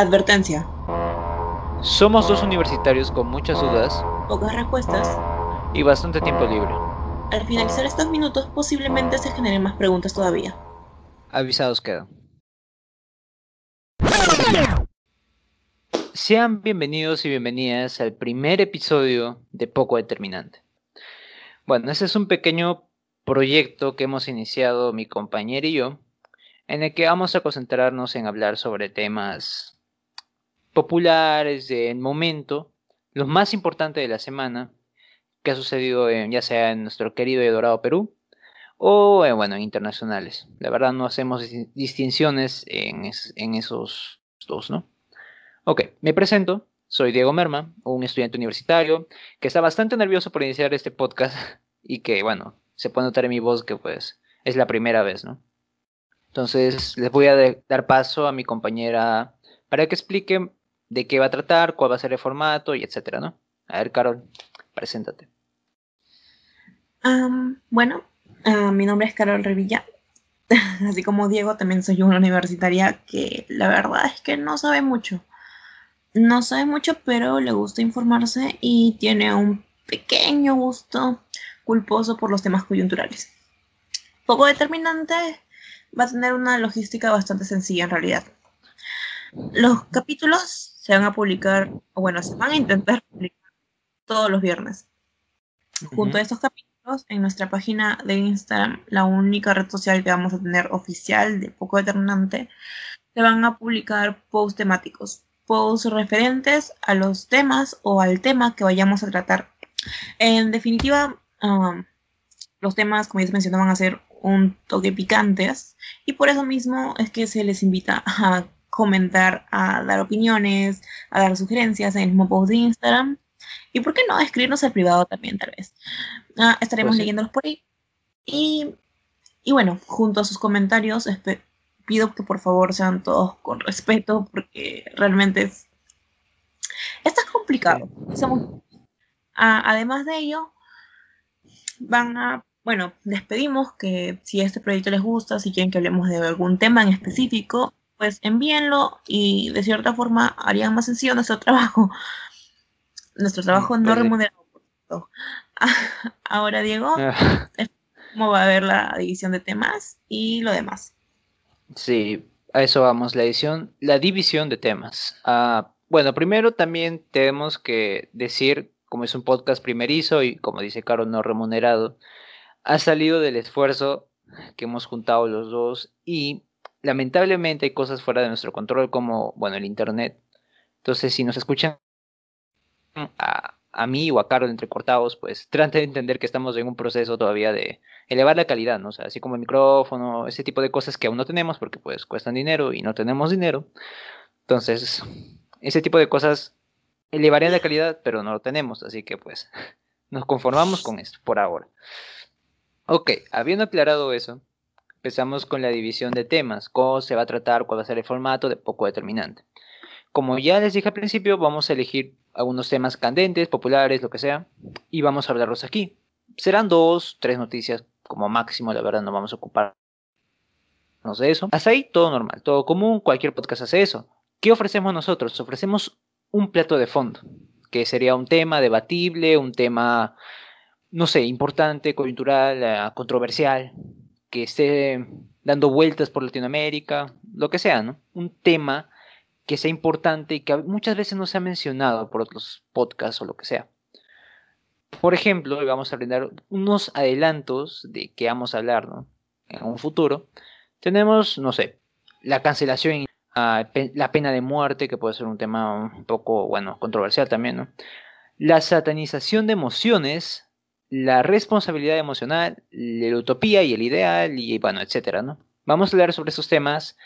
Advertencia. Somos dos universitarios con muchas dudas Pocas respuestas. y bastante tiempo libre. Al finalizar estos minutos posiblemente se generen más preguntas todavía. Avisados quedan. Sean bienvenidos y bienvenidas al primer episodio de Poco Determinante. Bueno, ese es un pequeño proyecto que hemos iniciado mi compañera y yo, en el que vamos a concentrarnos en hablar sobre temas populares del momento, los más importantes de la semana, que ha sucedido ya sea en nuestro querido y adorado Perú, o eh, bueno, en internacionales. La verdad no hacemos dis- distinciones en, en esos dos, ¿no? Ok, me presento. Soy Diego Merma, un estudiante universitario que está bastante nervioso por iniciar este podcast y que, bueno, se puede notar en mi voz que pues es la primera vez, ¿no? Entonces les voy a dar paso a mi compañera para que explique de qué va a tratar, cuál va a ser el formato y etcétera, ¿no? A ver, Carol, preséntate. Bueno, ah, mi nombre es Carol Revilla. Así como Diego, también soy una universitaria que la verdad es que no sabe mucho. No sabe mucho, pero le gusta informarse y tiene un pequeño gusto culposo por los temas coyunturales. Poco determinante, va a tener una logística bastante sencilla en realidad. Los capítulos se van a publicar, o bueno, se van a intentar publicar todos los viernes. Junto a estos capítulos, en nuestra página de Instagram, la única red social que vamos a tener oficial de Poco Determinante, se van a publicar posts temáticos, posts referentes a los temas o al tema que vayamos a tratar. En definitiva, um, los temas, como ya se mencionó, van a ser un toque picantes y por eso mismo es que se les invita a comentar, a dar opiniones, a dar sugerencias en el mismo post de Instagram y por qué no escribirnos al privado también, tal vez. Ah, estaremos Pues sí. leyéndolos por ahí. Y, y bueno, junto a sus comentarios, pido que por favor sean todos con respeto, porque realmente es. Está complicado. Somos- Ah, además de ello, van a. Bueno, les pedimos que si este proyecto les gusta, si quieren que hablemos de algún tema en específico, pues envíenlo y de cierta forma harían más sencillo nuestro trabajo. Nuestro trabajo no Pues sí. remunerado. Ahora, Diego, Ah, ¿cómo va a haber la división de temas y lo demás? Sí, a eso vamos, la edición, la división de temas. Ah, bueno, primero también tenemos que decir, como es un podcast primerizo y como dice Caro, no remunerado, ha salido del esfuerzo que hemos juntado los dos y lamentablemente hay cosas fuera de nuestro control como, bueno, el internet. Entonces, si nos escuchan a, mí o a Carol entrecortados, pues traten de entender que estamos en un proceso todavía de elevar la calidad, ¿no? O sea, así como el micrófono, ese tipo de cosas que aún no tenemos porque pues cuestan dinero y no tenemos dinero. Entonces, ese tipo de cosas elevarían la calidad, pero no lo tenemos, así que pues nos conformamos con esto por ahora. Ok, habiendo aclarado eso, empezamos con la división de temas, cómo se va a tratar, cuál va a ser el formato de poco determinante. Como ya les dije al principio, vamos a elegir algunos temas candentes, populares, lo que sea, y vamos a hablarlos aquí. Serán dos, tres noticias como máximo, la verdad no vamos a ocuparnos de eso. Hasta ahí todo normal, todo común, cualquier podcast hace eso. ¿Qué ofrecemos nosotros? Ofrecemos un plato de fondo, que sería un tema debatible, un tema, no sé, importante, coyuntural, eh, controversial, que esté dando vueltas por Latinoamérica, lo que sea, ¿no? Un tema que sea importante y que muchas veces no se ha mencionado por otros podcasts o lo que sea. Por ejemplo, vamos a brindar unos adelantos de que vamos a hablar ¿no? en un futuro. Tenemos, no sé, la cancelación, ah, la pena de muerte, que puede ser un tema un poco, bueno, controversial también, ¿no? La satanización de emociones, la responsabilidad emocional, la utopía y el ideal, y bueno, etcétera, ¿no? Vamos a hablar sobre estos temas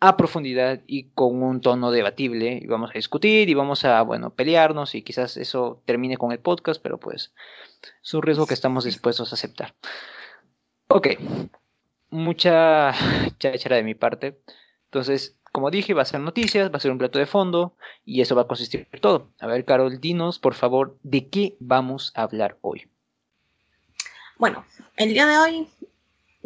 a profundidad y con un tono debatible y vamos a discutir y vamos a, bueno, pelearnos y quizás eso termine con el podcast, pero pues es un riesgo que estamos dispuestos a aceptar. Ok, mucha cháchara de mi parte. Entonces, como dije, va a ser noticias, va a ser un plato de fondo y eso va a consistir en todo. A ver, Carol, dinos, por favor, ¿de qué vamos a hablar hoy? Bueno, el día de hoy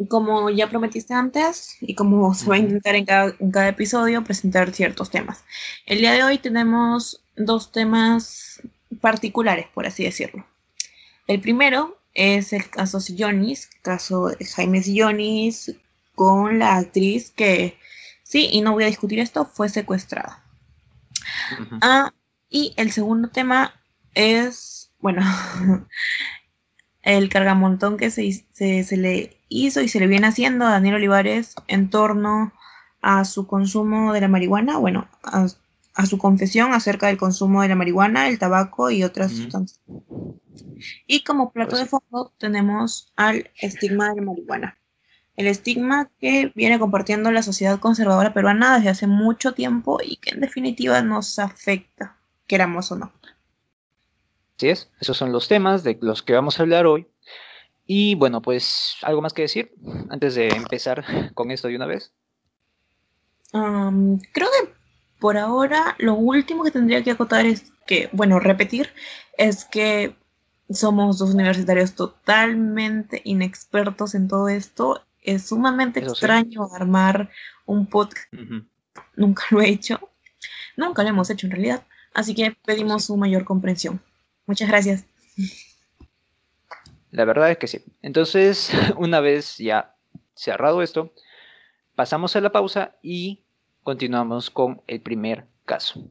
como ya prometiste antes y como se va a intentar en cada, episodio presentar ciertos temas. El día de hoy tenemos dos temas particulares, por así decirlo. El primero es el caso Sillonis, caso de Jaime Sillonis con la actriz que, sí, y no voy a discutir esto, fue secuestrada. ah, y el segundo tema es, bueno, el cargamontón que se, se, le hizo y se le viene haciendo a Daniel Olivares en torno a su consumo de la marihuana, bueno, a, su confesión acerca del consumo de la marihuana, el tabaco y otras sustancias. Y como plato pues de fondo tenemos al estigma de la marihuana. El estigma que viene compartiendo la sociedad conservadora peruana desde hace mucho tiempo y que en definitiva nos afecta, queramos o no. Así es, esos son los temas de los que vamos a hablar hoy. Y bueno, pues algo más que decir antes de empezar con esto de una vez. creo que por ahora lo último que tendría que acotar es que, bueno, repetir, es que somos dos universitarios totalmente inexpertos en todo esto. Es sumamente extraño armar un podcast. Nunca lo he hecho. Nunca lo hemos hecho en realidad. Así que pedimos su mayor comprensión. Muchas gracias. La verdad es que sí. Entonces, una vez ya cerrado esto, pasamos a la pausa y continuamos con el primer caso.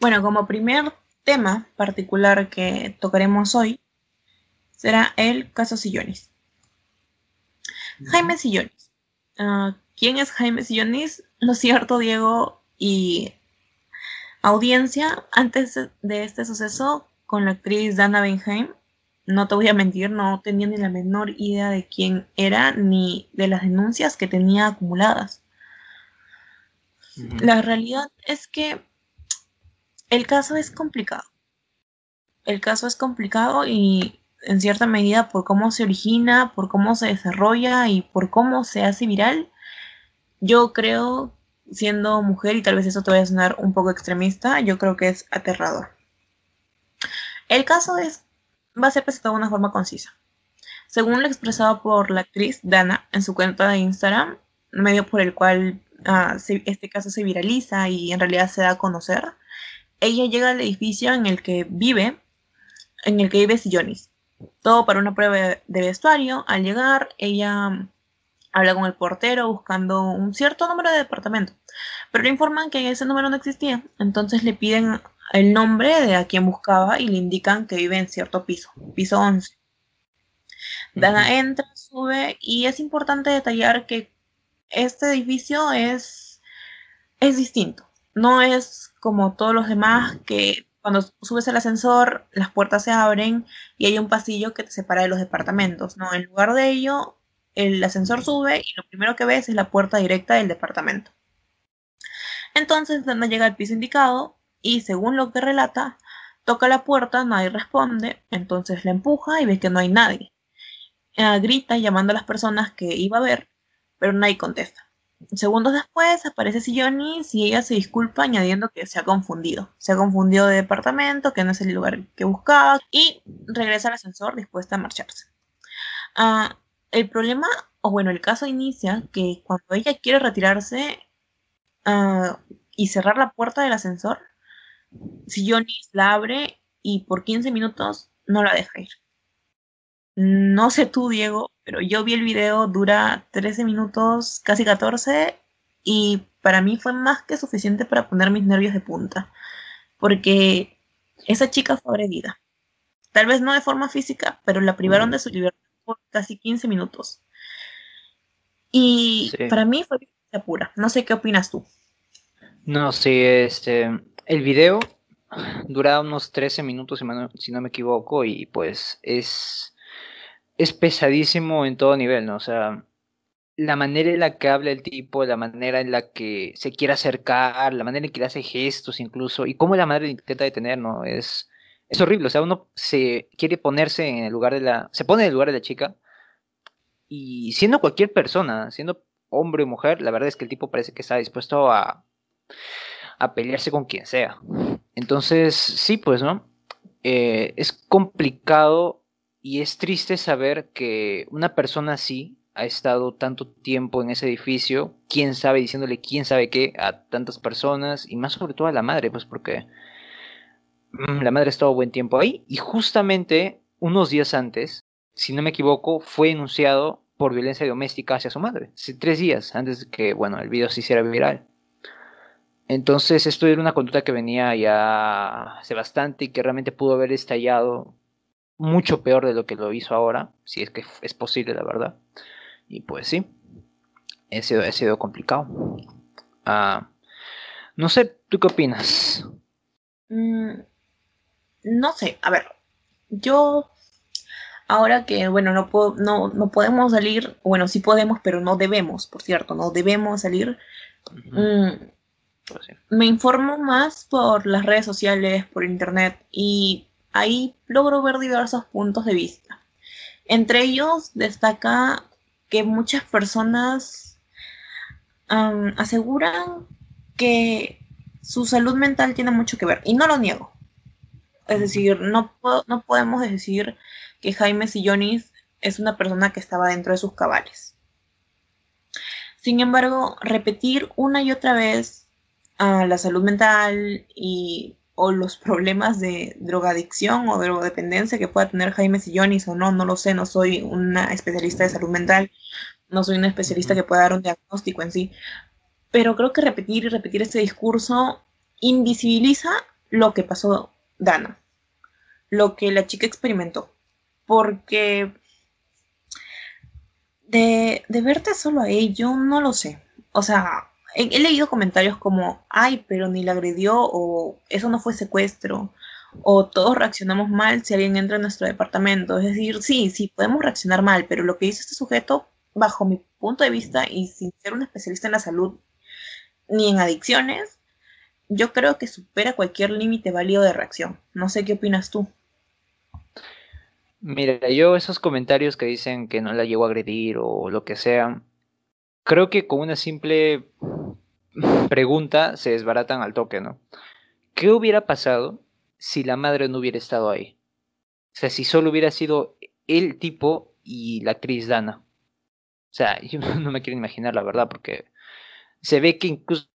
Bueno, como primer tema particular que tocaremos hoy, será el caso Sillonis. Jaime Sillonis. Ah, ¿Quién es Jaime Sillonis? Lo cierto, Diego y audiencia, antes de este suceso con la actriz Dana Benheim, no te voy a mentir, no tenía ni la menor idea de quién era ni de las denuncias que tenía acumuladas. La realidad es que el caso es complicado. El caso es complicado y en cierta medida por cómo se origina, por cómo se desarrolla y por cómo se hace viral, yo creo, siendo mujer, y tal vez eso te vaya a sonar un poco extremista, yo creo que es aterrador. El caso es, va a ser presentado de una forma concisa. Según lo expresado por la actriz Dana en su cuenta de Instagram, medio por el cual ah, este caso se viraliza y en realidad se da a conocer, ella llega al edificio en el que vive, en el que vive Sillonis, todo para una prueba de vestuario. Al llegar, ella habla con el portero buscando un cierto número de departamento, pero le informan que ese número no existía, entonces le piden el nombre de a quien buscaba y le indican que vive en cierto piso, piso 11. Dana entra, sube y es importante detallar que este edificio es, es distinto. No es como todos los demás que cuando subes el ascensor, las puertas se abren y hay un pasillo que te separa de los departamentos. No, en lugar de ello, el ascensor sube y lo primero que ves es la puerta directa del departamento. Entonces, Dana llega al piso indicado y, según lo que relata, toca la puerta, nadie responde, entonces la empuja y ve que no hay nadie. Eh, grita llamando a las personas que iba a ver, pero nadie contesta. Segundos después aparece Sillonis y ella se disculpa añadiendo que se ha confundido. Se ha confundido de departamento, que no es el lugar que buscaba y regresa al ascensor dispuesta a marcharse. Ah, el problema, o bueno, el caso inicia que cuando ella quiere retirarse ah, y cerrar la puerta del ascensor, Sillonis la abre y por 15 minutos no la deja ir. No sé tú, Diego, pero yo vi el video, dura 13 minutos, casi 14, y para mí fue más que suficiente para poner mis nervios de punta, porque esa chica fue agredida. Tal vez no de forma física, pero la privaron de su libertad por casi 15 minutos. Y para mí fue violencia pura. No sé qué opinas tú. No, sí, este, el video dura unos 13 minutos, si no me equivoco, y pues es es pesadísimo en todo nivel, ¿no? O sea, la manera en la que habla el tipo, la manera en la que se quiere acercar, la manera en que le hace gestos incluso, y cómo la madre intenta detener, ¿no? Es, es horrible, o sea, uno se quiere ponerse en el lugar de la, se pone en el lugar de la chica, y siendo cualquier persona, siendo hombre o mujer, la verdad es que el tipo parece que está dispuesto a, a pelearse con quien sea. Entonces, sí, pues, ¿no? Eh, es complicado y es triste saber que una persona así ha estado tanto tiempo en ese edificio, quién sabe, diciéndole quién sabe qué a tantas personas y más sobre todo a la madre, pues porque mm, la madre ha estado buen tiempo ahí y justamente unos días antes, si no me equivoco, fue enunciado por violencia doméstica hacia su madre, tres días antes de que, bueno, el video se hiciera viral. Entonces esto era una conducta que venía ya hace bastante y que realmente pudo haber estallado mucho peor de lo que lo hizo ahora, si es que es posible, la verdad. Y pues sí, ha sido, ha sido complicado. Ah, no sé, ¿tú qué opinas? Mm, no sé, a ver, yo ahora que, bueno, no, puedo, no, no podemos salir, bueno, sí podemos, pero no debemos, por cierto, no debemos salir. Pues me informo más por las redes sociales, por internet, y ahí logro ver diversos puntos de vista. Entre ellos destaca que muchas personas aseguran que su salud mental tiene mucho que ver, y no lo niego. Es decir, no, no podemos decir que Jaime Sillonis es una persona que estaba dentro de sus cabales. Sin embargo, repetir una y otra vez a la salud mental y o los problemas de drogadicción o drogodependencia que pueda tener Jaime Sillonis o no, no lo sé, no soy una especialista de salud mental, no soy una especialista que pueda dar un diagnóstico en sí, pero creo que repetir y repetir este discurso invisibiliza lo que pasó Dana, lo que la chica experimentó, porque de, de verte solo a ello, no lo sé, o sea, he, leído comentarios como, ay, pero ni la agredió o eso no fue secuestro o todos reaccionamos mal si alguien entra en nuestro departamento. Es decir, sí, sí, podemos reaccionar mal, pero lo que hizo este sujeto, bajo mi punto de vista y sin ser un especialista en la salud ni en adicciones, yo creo que supera cualquier límite válido de reacción. No sé qué opinas tú. Mira, yo esos comentarios que dicen que no la llegó a agredir o lo que sea, creo que con una simple pregunta se desbaratan al toque, ¿no? ¿Qué hubiera pasado si la madre no hubiera estado ahí? O sea, si solo hubiera sido el tipo y la actriz Dana. O sea, yo no me quiero imaginar la verdad, porque se ve que incluso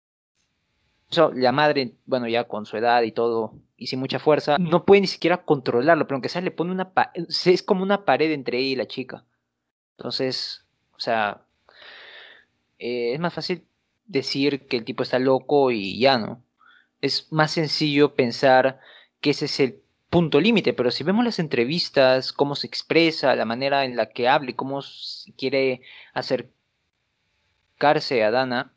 la madre, bueno, ya con su edad y todo, y sin mucha fuerza, no puede ni siquiera controlarlo, pero aunque sea, le pone una... es como una pared entre ella y la chica. Entonces, o sea, eh, es más fácil decir que el tipo está loco y ya no. Es más sencillo pensar que ese es el punto límite, pero si vemos las entrevistas, cómo se expresa, la manera en la que habla y cómo quiere acercarse a Dana,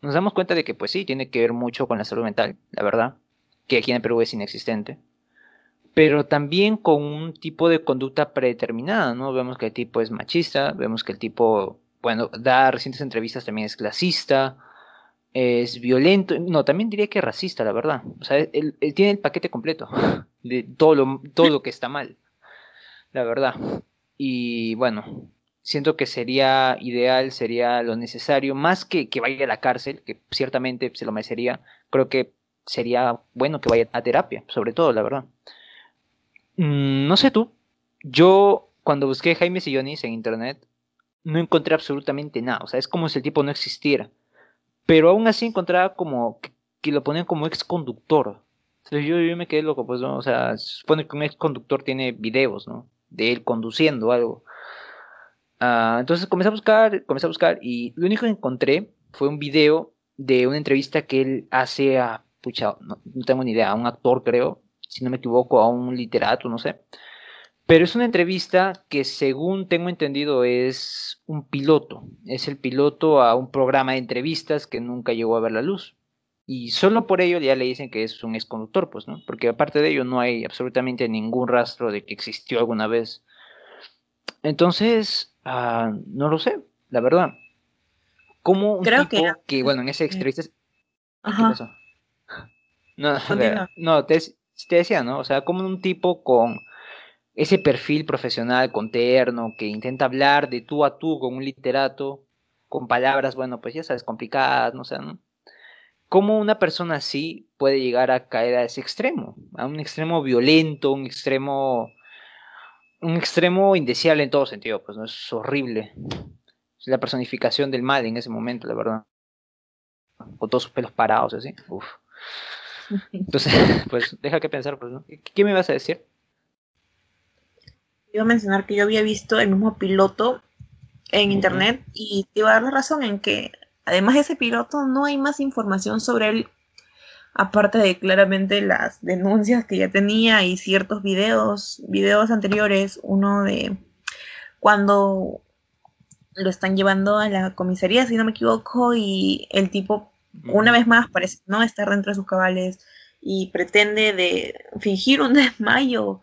nos damos cuenta de que pues sí, tiene que ver mucho con la salud mental, la verdad, que aquí en Perú es inexistente, pero también con un tipo de conducta predeterminada, ¿no? Vemos que el tipo es machista, vemos que el tipo bueno, da recientes entrevistas también es clasista, es violento, no, también diría que es racista, la verdad. O sea, él, tiene el paquete completo de todo lo, todo lo que está mal, la verdad. Y bueno, siento que sería ideal, sería lo necesario, más que que vaya a la cárcel, que ciertamente se lo merecería, creo que sería bueno que vaya a terapia, sobre todo, la verdad. Mm, no sé tú, yo cuando busqué Jaime Sillonis en internet, no encontré absolutamente nada. O sea, es como si el tipo no existiera. Pero aún así encontraba como que, lo ponían como ex conductor. Entonces yo, yo me quedé loco, pues, ¿no? O sea, se supone que un ex conductor tiene videos, ¿no? De él conduciendo algo. Ah, entonces comencé a buscar, comencé a buscar y lo único que encontré fue un video de una entrevista que él hace a, pucha, no, no tengo ni idea, a un actor creo, si no me equivoco, a un literato, no sé. Pero es una entrevista que según tengo entendido es un piloto. Es el piloto a un programa de entrevistas que nunca llegó a ver la luz. Y solo por ello ya le dicen que es un exconductor, pues, ¿no? Porque aparte de ello no hay absolutamente ningún rastro de que existió alguna vez. Entonces, ah, no lo sé, la verdad. ¿Cómo un Creo tipo que... bueno, en esa entrevista... Ajá. ¿Qué pasó? No, no te, te decía, ¿no? O sea, como un tipo con ese perfil profesional con terno que intenta hablar de tú a tú con un literato, con palabras, bueno, pues ya sabes, complicadas, no sé, ¿no? ¿Cómo una persona así puede llegar a caer a ese extremo? A un extremo violento, un extremo un extremo indeseable en todo sentido, pues no es horrible. Es la personificación del mal en ese momento, la verdad. Con todos sus pelos parados, así. Uf. Entonces, pues deja que pensar, pues, ¿no? ¿Qué me vas a decir? Iba a mencionar que yo había visto el mismo piloto en internet y te iba a dar la razón en que además de ese piloto no hay más información sobre él aparte de claramente las denuncias que ya tenía y ciertos videos, videos anteriores, uno de cuando lo están llevando a la comisaría, si no me equivoco, y el tipo una vez más parece no estar dentro de sus cabales y pretende de fingir un desmayo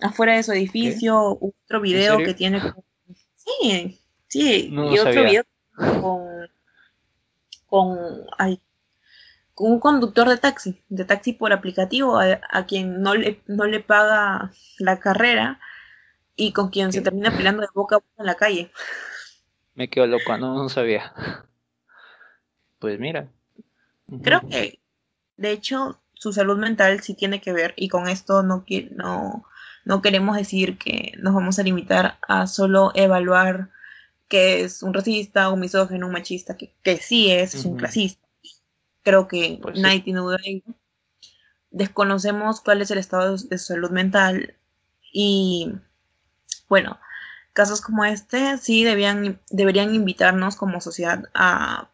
afuera de su edificio, otro video que tiene sí, sí, y otro video con con ay, con un conductor de taxi, de taxi por aplicativo, a, quien no le, no le paga la carrera y con quien se termina peleando de boca a boca en la calle. Me quedo loco, no, no sabía. Pues mira. Creo que, de hecho, su salud mental sí tiene que ver, y con esto no, no, no queremos decir que nos vamos a limitar a solo evaluar que es un racista, un misógeno, un machista, que, que sí es, es un clasista creo que pues nadie tiene duda de ello. Desconocemos cuál es el estado de, su salud mental y bueno, casos como este sí debían, deberían invitarnos como sociedad a,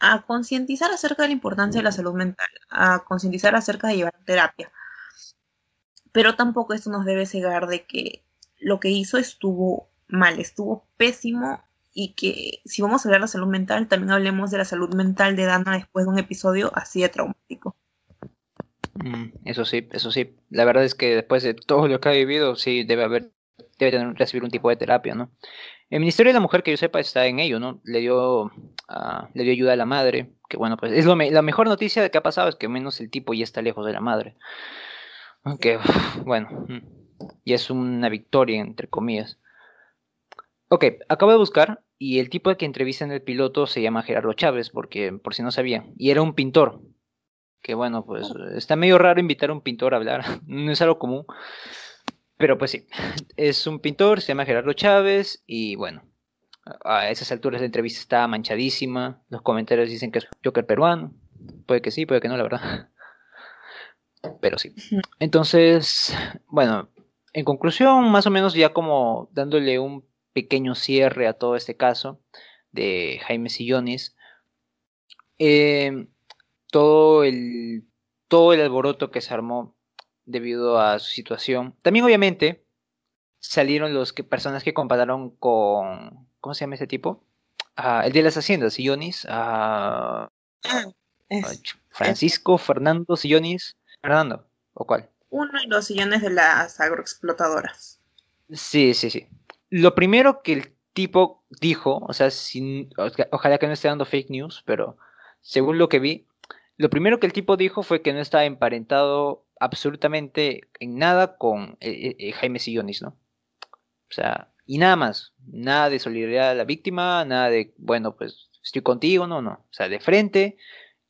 a concientizar acerca de la importancia de la salud mental, a concientizar acerca de llevar terapia. Pero tampoco esto nos debe cegar de que lo que hizo estuvo mal, estuvo pésimo y que si vamos a hablar de salud mental, también hablemos de la salud mental de Dana después de un episodio así de traumático. Mm, eso sí, eso sí. La verdad es que después de todo lo que ha vivido, sí debe haber, debe tener, recibir un tipo de terapia, ¿no? El Ministerio de la Mujer, que yo sepa, está en ello, ¿no? Le dio, uh, le dio ayuda a la madre, que bueno, pues es lo la mejor noticia que ha pasado es que menos el tipo ya está lejos de la madre. Aunque, bueno, mm, y es una victoria, entre comillas. Ok, acabo de buscar y el tipo que entrevista en el piloto se llama Gerardo Chávez, porque por si no sabía, y era un pintor. Que bueno, pues está medio raro invitar a un pintor a hablar, no es algo común. Pero pues sí, es un pintor, se llama Gerardo Chávez y bueno, a esas alturas la entrevista está manchadísima, los comentarios dicen que es Joker peruano, puede que sí, puede que no, la verdad. Pero sí. Entonces, bueno, en conclusión, más o menos ya como dándole un pequeño cierre a todo este caso de Jaime Sillones. Eh, todo, el, todo el alboroto que se armó debido a su situación. También obviamente salieron los que, personas que compararon con... ¿Cómo se llama ese tipo? Ah, el de las haciendas, Sillonis. Ah, Francisco Fernando Sillonis. Fernando, ¿o cuál? Uno de los sillones de las agroexplotadoras. Sí, sí, sí lo primero que el tipo dijo, o sea, sin, ojalá que no esté dando fake news, pero según lo que vi, lo primero que el tipo dijo fue que no estaba emparentado absolutamente en nada con eh, eh, Jaime Sillonis, ¿no? O sea, y nada más, nada de solidaridad a la víctima, nada de, bueno, pues estoy contigo, no, no. O sea, de frente,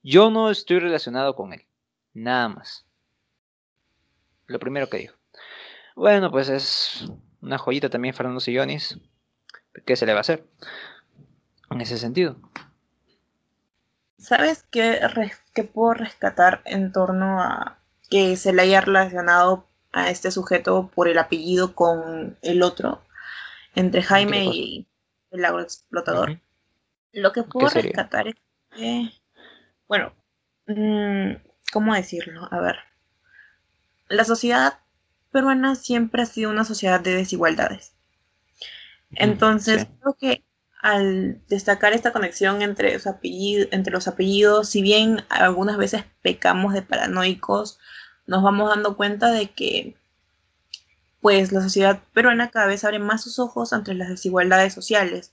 yo no estoy relacionado con él, nada más. Lo primero que dijo. Bueno, pues es una joyita también Fernando Sillonis. ¿Qué se le va a hacer? En ese sentido. ¿Sabes qué, puedo rescatar en torno a que se le haya relacionado a este sujeto por el apellido con el otro? Entre Jaime y el agroexplotador. Lo que puedo rescatar es que, bueno, mm, ¿cómo decirlo? A ver, la sociedad peruana siempre ha sido una sociedad de desigualdades. Entonces, creo que al destacar esta conexión entre los, apellidos, entre los apellidos, si bien algunas veces pecamos de paranoicos, nos vamos dando cuenta de que pues la sociedad peruana cada vez abre más sus ojos ante las desigualdades sociales.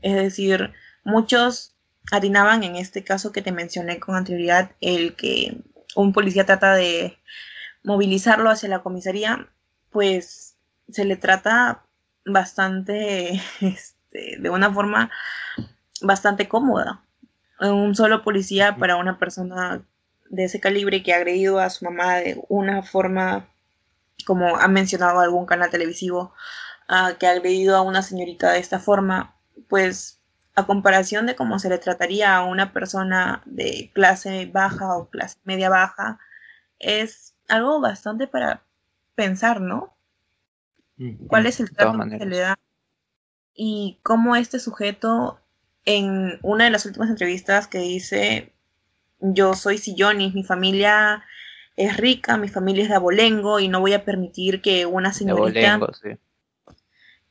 Es decir, muchos atinaban en este caso que te mencioné con anterioridad, el que un policía trata de movilizarlo hacia la comisaría, pues se le trata bastante, este, de una forma bastante cómoda. Un solo policía para una persona de ese calibre que ha agredido a su mamá de una forma, como ha mencionado algún canal televisivo, uh, que ha agredido a una señorita de esta forma, pues a comparación de cómo se le trataría a una persona de clase baja o clase media baja, es algo bastante para pensar, ¿no? ¿Cuál es el trato que se le da? Y cómo este sujeto, en una de las últimas entrevistas que dice, yo soy Sillonis, mi familia es rica, mi familia es de abolengo y no voy a permitir que una señorita...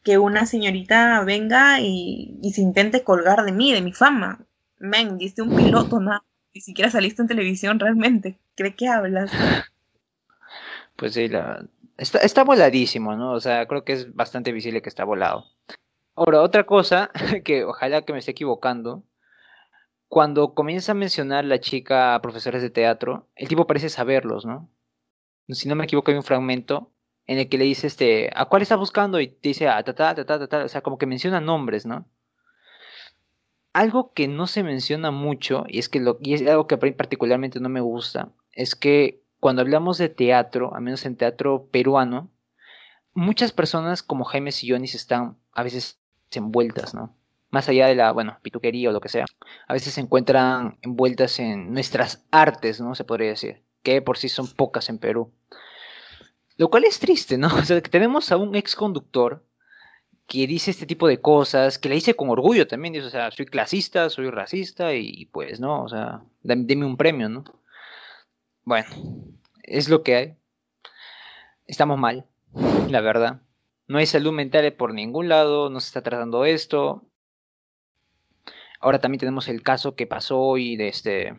Que una señorita venga y, se intente colgar de mí, de mi fama. Men, diste un piloto, ¿no? Ni siquiera saliste en televisión realmente. ¿Cree que hablas? Pues sí, la, está, está voladísimo, ¿no? O sea, creo que es bastante visible que está volado. Ahora, otra cosa, que ojalá que me esté equivocando, cuando comienza a mencionar la chica a profesores de teatro, el tipo parece saberlos, ¿no? Si no me equivoco, hay un fragmento en el que le dice, este, ¿a cuál está buscando? Y te dice, ah, ta, ta, ta, ta, ta, o sea, como que menciona nombres, ¿no? Algo que no se menciona mucho, y es que lo, y es algo que particularmente no me gusta, es que cuando hablamos de teatro, al menos en teatro peruano, muchas personas como Jaime Sillonis están a veces envueltas, ¿no? Más allá de la, bueno, pituquería o lo que sea, a veces se encuentran envueltas en nuestras artes, ¿no? Se podría decir, que por sí son pocas en Perú. Lo cual es triste, ¿no? O sea, que tenemos a un ex conductor que dice este tipo de cosas, que le dice con orgullo también, dice, o sea, soy clasista, soy racista y pues no, o sea, deme un premio, ¿no? Bueno, es lo que hay. Estamos mal, la verdad. No hay salud mental por ningún lado, no se está tratando esto. Ahora también tenemos el caso que pasó hoy de este,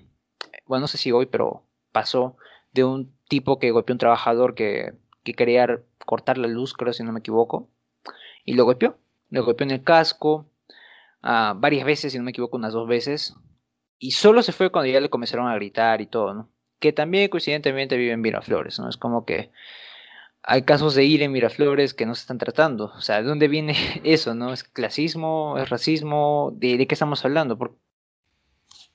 bueno, no sé si hoy, pero pasó de un tipo que golpeó a un trabajador que, que quería cortar la luz, creo si no me equivoco, y lo golpeó. Lo golpeó en el casco uh, varias veces, si no me equivoco, unas dos veces. Y solo se fue cuando ya le comenzaron a gritar y todo, ¿no? Que también coincidentemente vive en Miraflores, ¿no? Es como que hay casos de ir en Miraflores que no se están tratando. O sea, ¿de dónde viene eso, no? ¿Es clasismo? ¿Es racismo? ¿De, qué estamos hablando? ¿Por,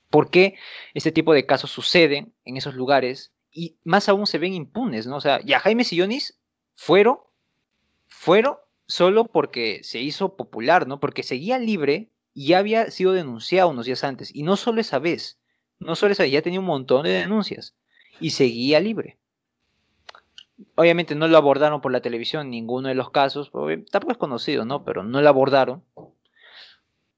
¿Por, qué este tipo de casos suceden en esos lugares y más aún se ven impunes, ¿no? O sea, ya Jaime Sillonis fueron, fueron solo porque se hizo popular, ¿no? Porque seguía libre y ya había sido denunciado unos días antes. Y no solo esa vez, no solo esa, ya tenía un montón de denuncias y seguía libre. Obviamente no lo abordaron por la televisión, ninguno de los casos, tampoco es conocido, ¿no? Pero no lo abordaron.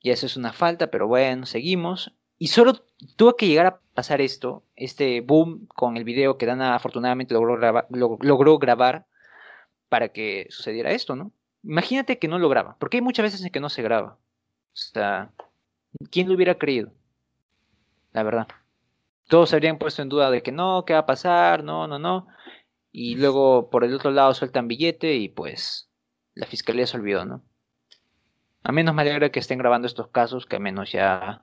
Y eso es una falta, pero bueno, seguimos. Y solo tuvo que llegar a pasar esto, este boom con el video que Dana afortunadamente logró grabar, logró grabar para que sucediera esto, ¿no? Imagínate que no lo graba, porque hay muchas veces en que no se graba. O sea, ¿quién lo hubiera creído? la verdad. Todos se habrían puesto en duda de que no, ¿qué va a pasar? No, no, no. Y luego por el otro lado sueltan billete y pues la fiscalía se olvidó, ¿no? A menos me alegra que estén grabando estos casos, que a menos ya...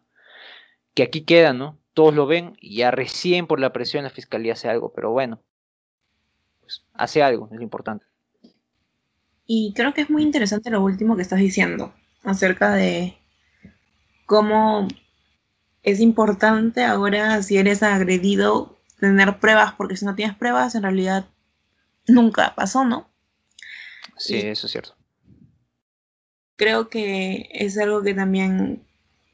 que aquí quedan, ¿no? Todos lo ven y ya recién por la presión la fiscalía hace algo, pero bueno, pues hace algo, es lo importante. Y creo que es muy interesante lo último que estás diciendo acerca de cómo es importante ahora si eres agredido tener pruebas, porque si no tienes pruebas, en realidad nunca pasó, ¿no? Sí, eso es cierto. Creo que es algo que también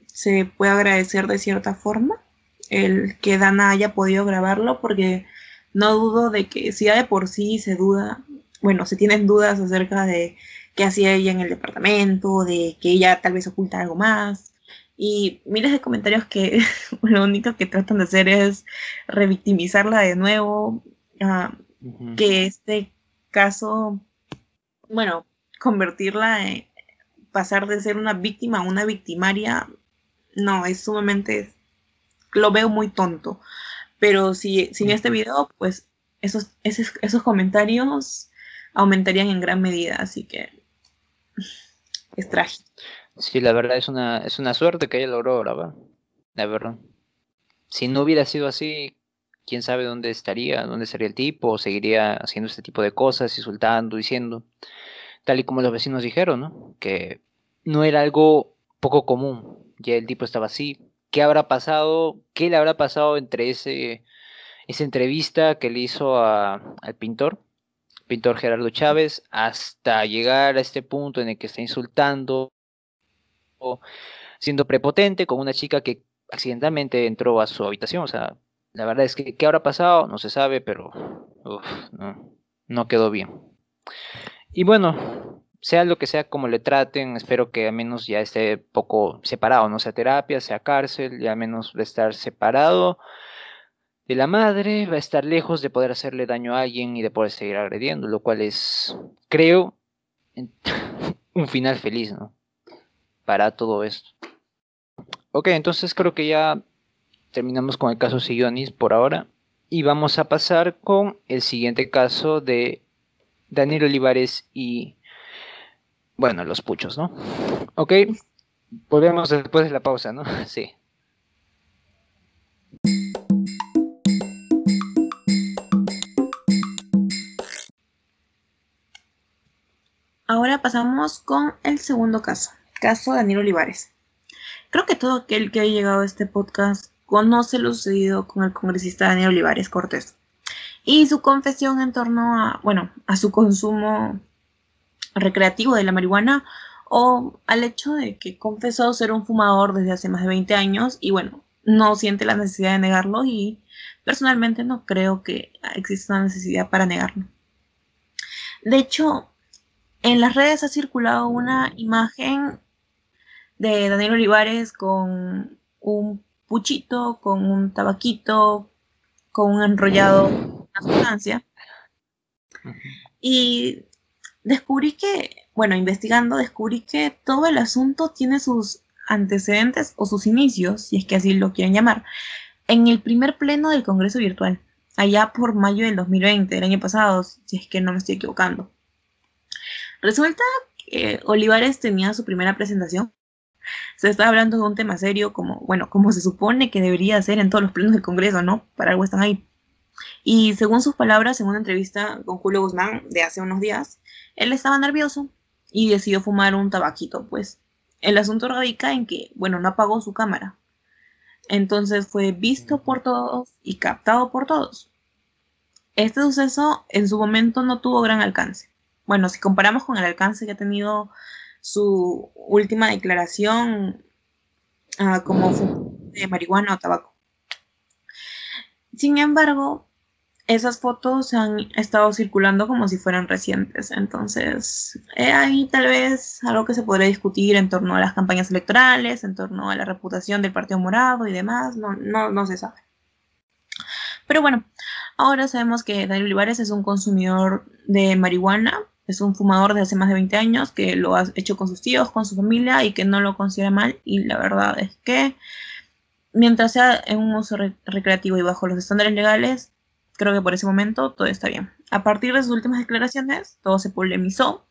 se puede agradecer de cierta forma, el que Dana haya podido grabarlo, porque no dudo de que si ya de por sí se duda, bueno, se tienen dudas acerca de qué hacía ella en el departamento, de que ella tal vez oculta algo más, y miles de comentarios que lo único que tratan de hacer es revictimizarla de nuevo, ah, que este caso, bueno, convertirla en pasar de ser una víctima a una victimaria, no, es sumamente, lo veo muy tonto. Pero si sin este video, pues esos, esos, esos comentarios aumentarían en gran medida, así que es trágico. Sí, la verdad es una, es una suerte que ella logró grabar. La verdad. Si no hubiera sido así, quién sabe dónde estaría, dónde estaría el tipo, seguiría haciendo este tipo de cosas, insultando, diciendo. Tal y como los vecinos dijeron, ¿no? Que no era algo poco común ya el tipo estaba así. ¿Qué habrá pasado? ¿Qué le habrá pasado entre ese, esa entrevista que le hizo al pintor? pintor Gerardo Chávez, hasta llegar a este punto en el que está insultando, siendo prepotente con una chica que accidentalmente entró a su habitación. O sea, la verdad es que qué habrá pasado, no se sabe, pero no, no quedó bien. Y bueno, sea lo que sea como le traten, espero que al menos ya esté poco separado, no sea terapia, sea cárcel, ya al menos de estar separado de la madre, va a estar lejos de poder hacerle daño a alguien y de poder seguir agrediendo, lo cual es, creo, un final feliz, ¿no? Para todo esto. Ok, entonces creo que ya terminamos con el caso Sillonis por ahora y vamos a pasar con el siguiente caso de Daniel Olivares y, bueno, los puchos, ¿no? Ok, volvemos después de la pausa, ¿no? Sí. Ahora pasamos con el segundo caso, caso Daniel Olivares. Creo que todo aquel que haya llegado a este podcast conoce lo sucedido con el congresista Daniel Olivares Cortés y su confesión en torno a, bueno, a su consumo recreativo de la marihuana o al hecho de que confesó ser un fumador desde hace más de 20 años y bueno, no siente la necesidad de negarlo y personalmente no creo que exista una necesidad para negarlo. De hecho, en las redes ha circulado una imagen de Daniel Olivares con un puchito, con un tabaquito, con un enrollado, una sustancia. Y descubrí que, bueno, investigando, descubrí que todo el asunto tiene sus antecedentes o sus inicios, si es que así lo quieren llamar, en el primer pleno del Congreso Virtual, allá por mayo del 2020, del año pasado, si es que no me estoy equivocando. Resulta que Olivares tenía su primera presentación. Se estaba hablando de un tema serio, como, bueno, como se supone que debería ser en todos los plenos del Congreso, ¿no? Para algo están ahí. Y según sus palabras, en una entrevista con Julio Guzmán de hace unos días, él estaba nervioso y decidió fumar un tabaquito, pues. El asunto radica en que, bueno, no apagó su cámara. Entonces fue visto por todos y captado por todos. Este suceso en su momento no tuvo gran alcance bueno, si comparamos con el alcance que ha tenido su última declaración uh, como de marihuana o tabaco. Sin embargo, esas fotos han estado circulando como si fueran recientes. Entonces, eh, ahí tal vez algo que se podría discutir en torno a las campañas electorales, en torno a la reputación del Partido Morado y demás, no, no, no se sabe. Pero bueno, ahora sabemos que Daniel Olivares es un consumidor de marihuana es un fumador de hace más de 20 años que lo ha hecho con sus tíos, con su familia y que no lo considera mal. Y la verdad es que mientras sea en un uso recreativo y bajo los estándares legales, creo que por ese momento todo está bien. A partir de sus últimas declaraciones, todo se polemizó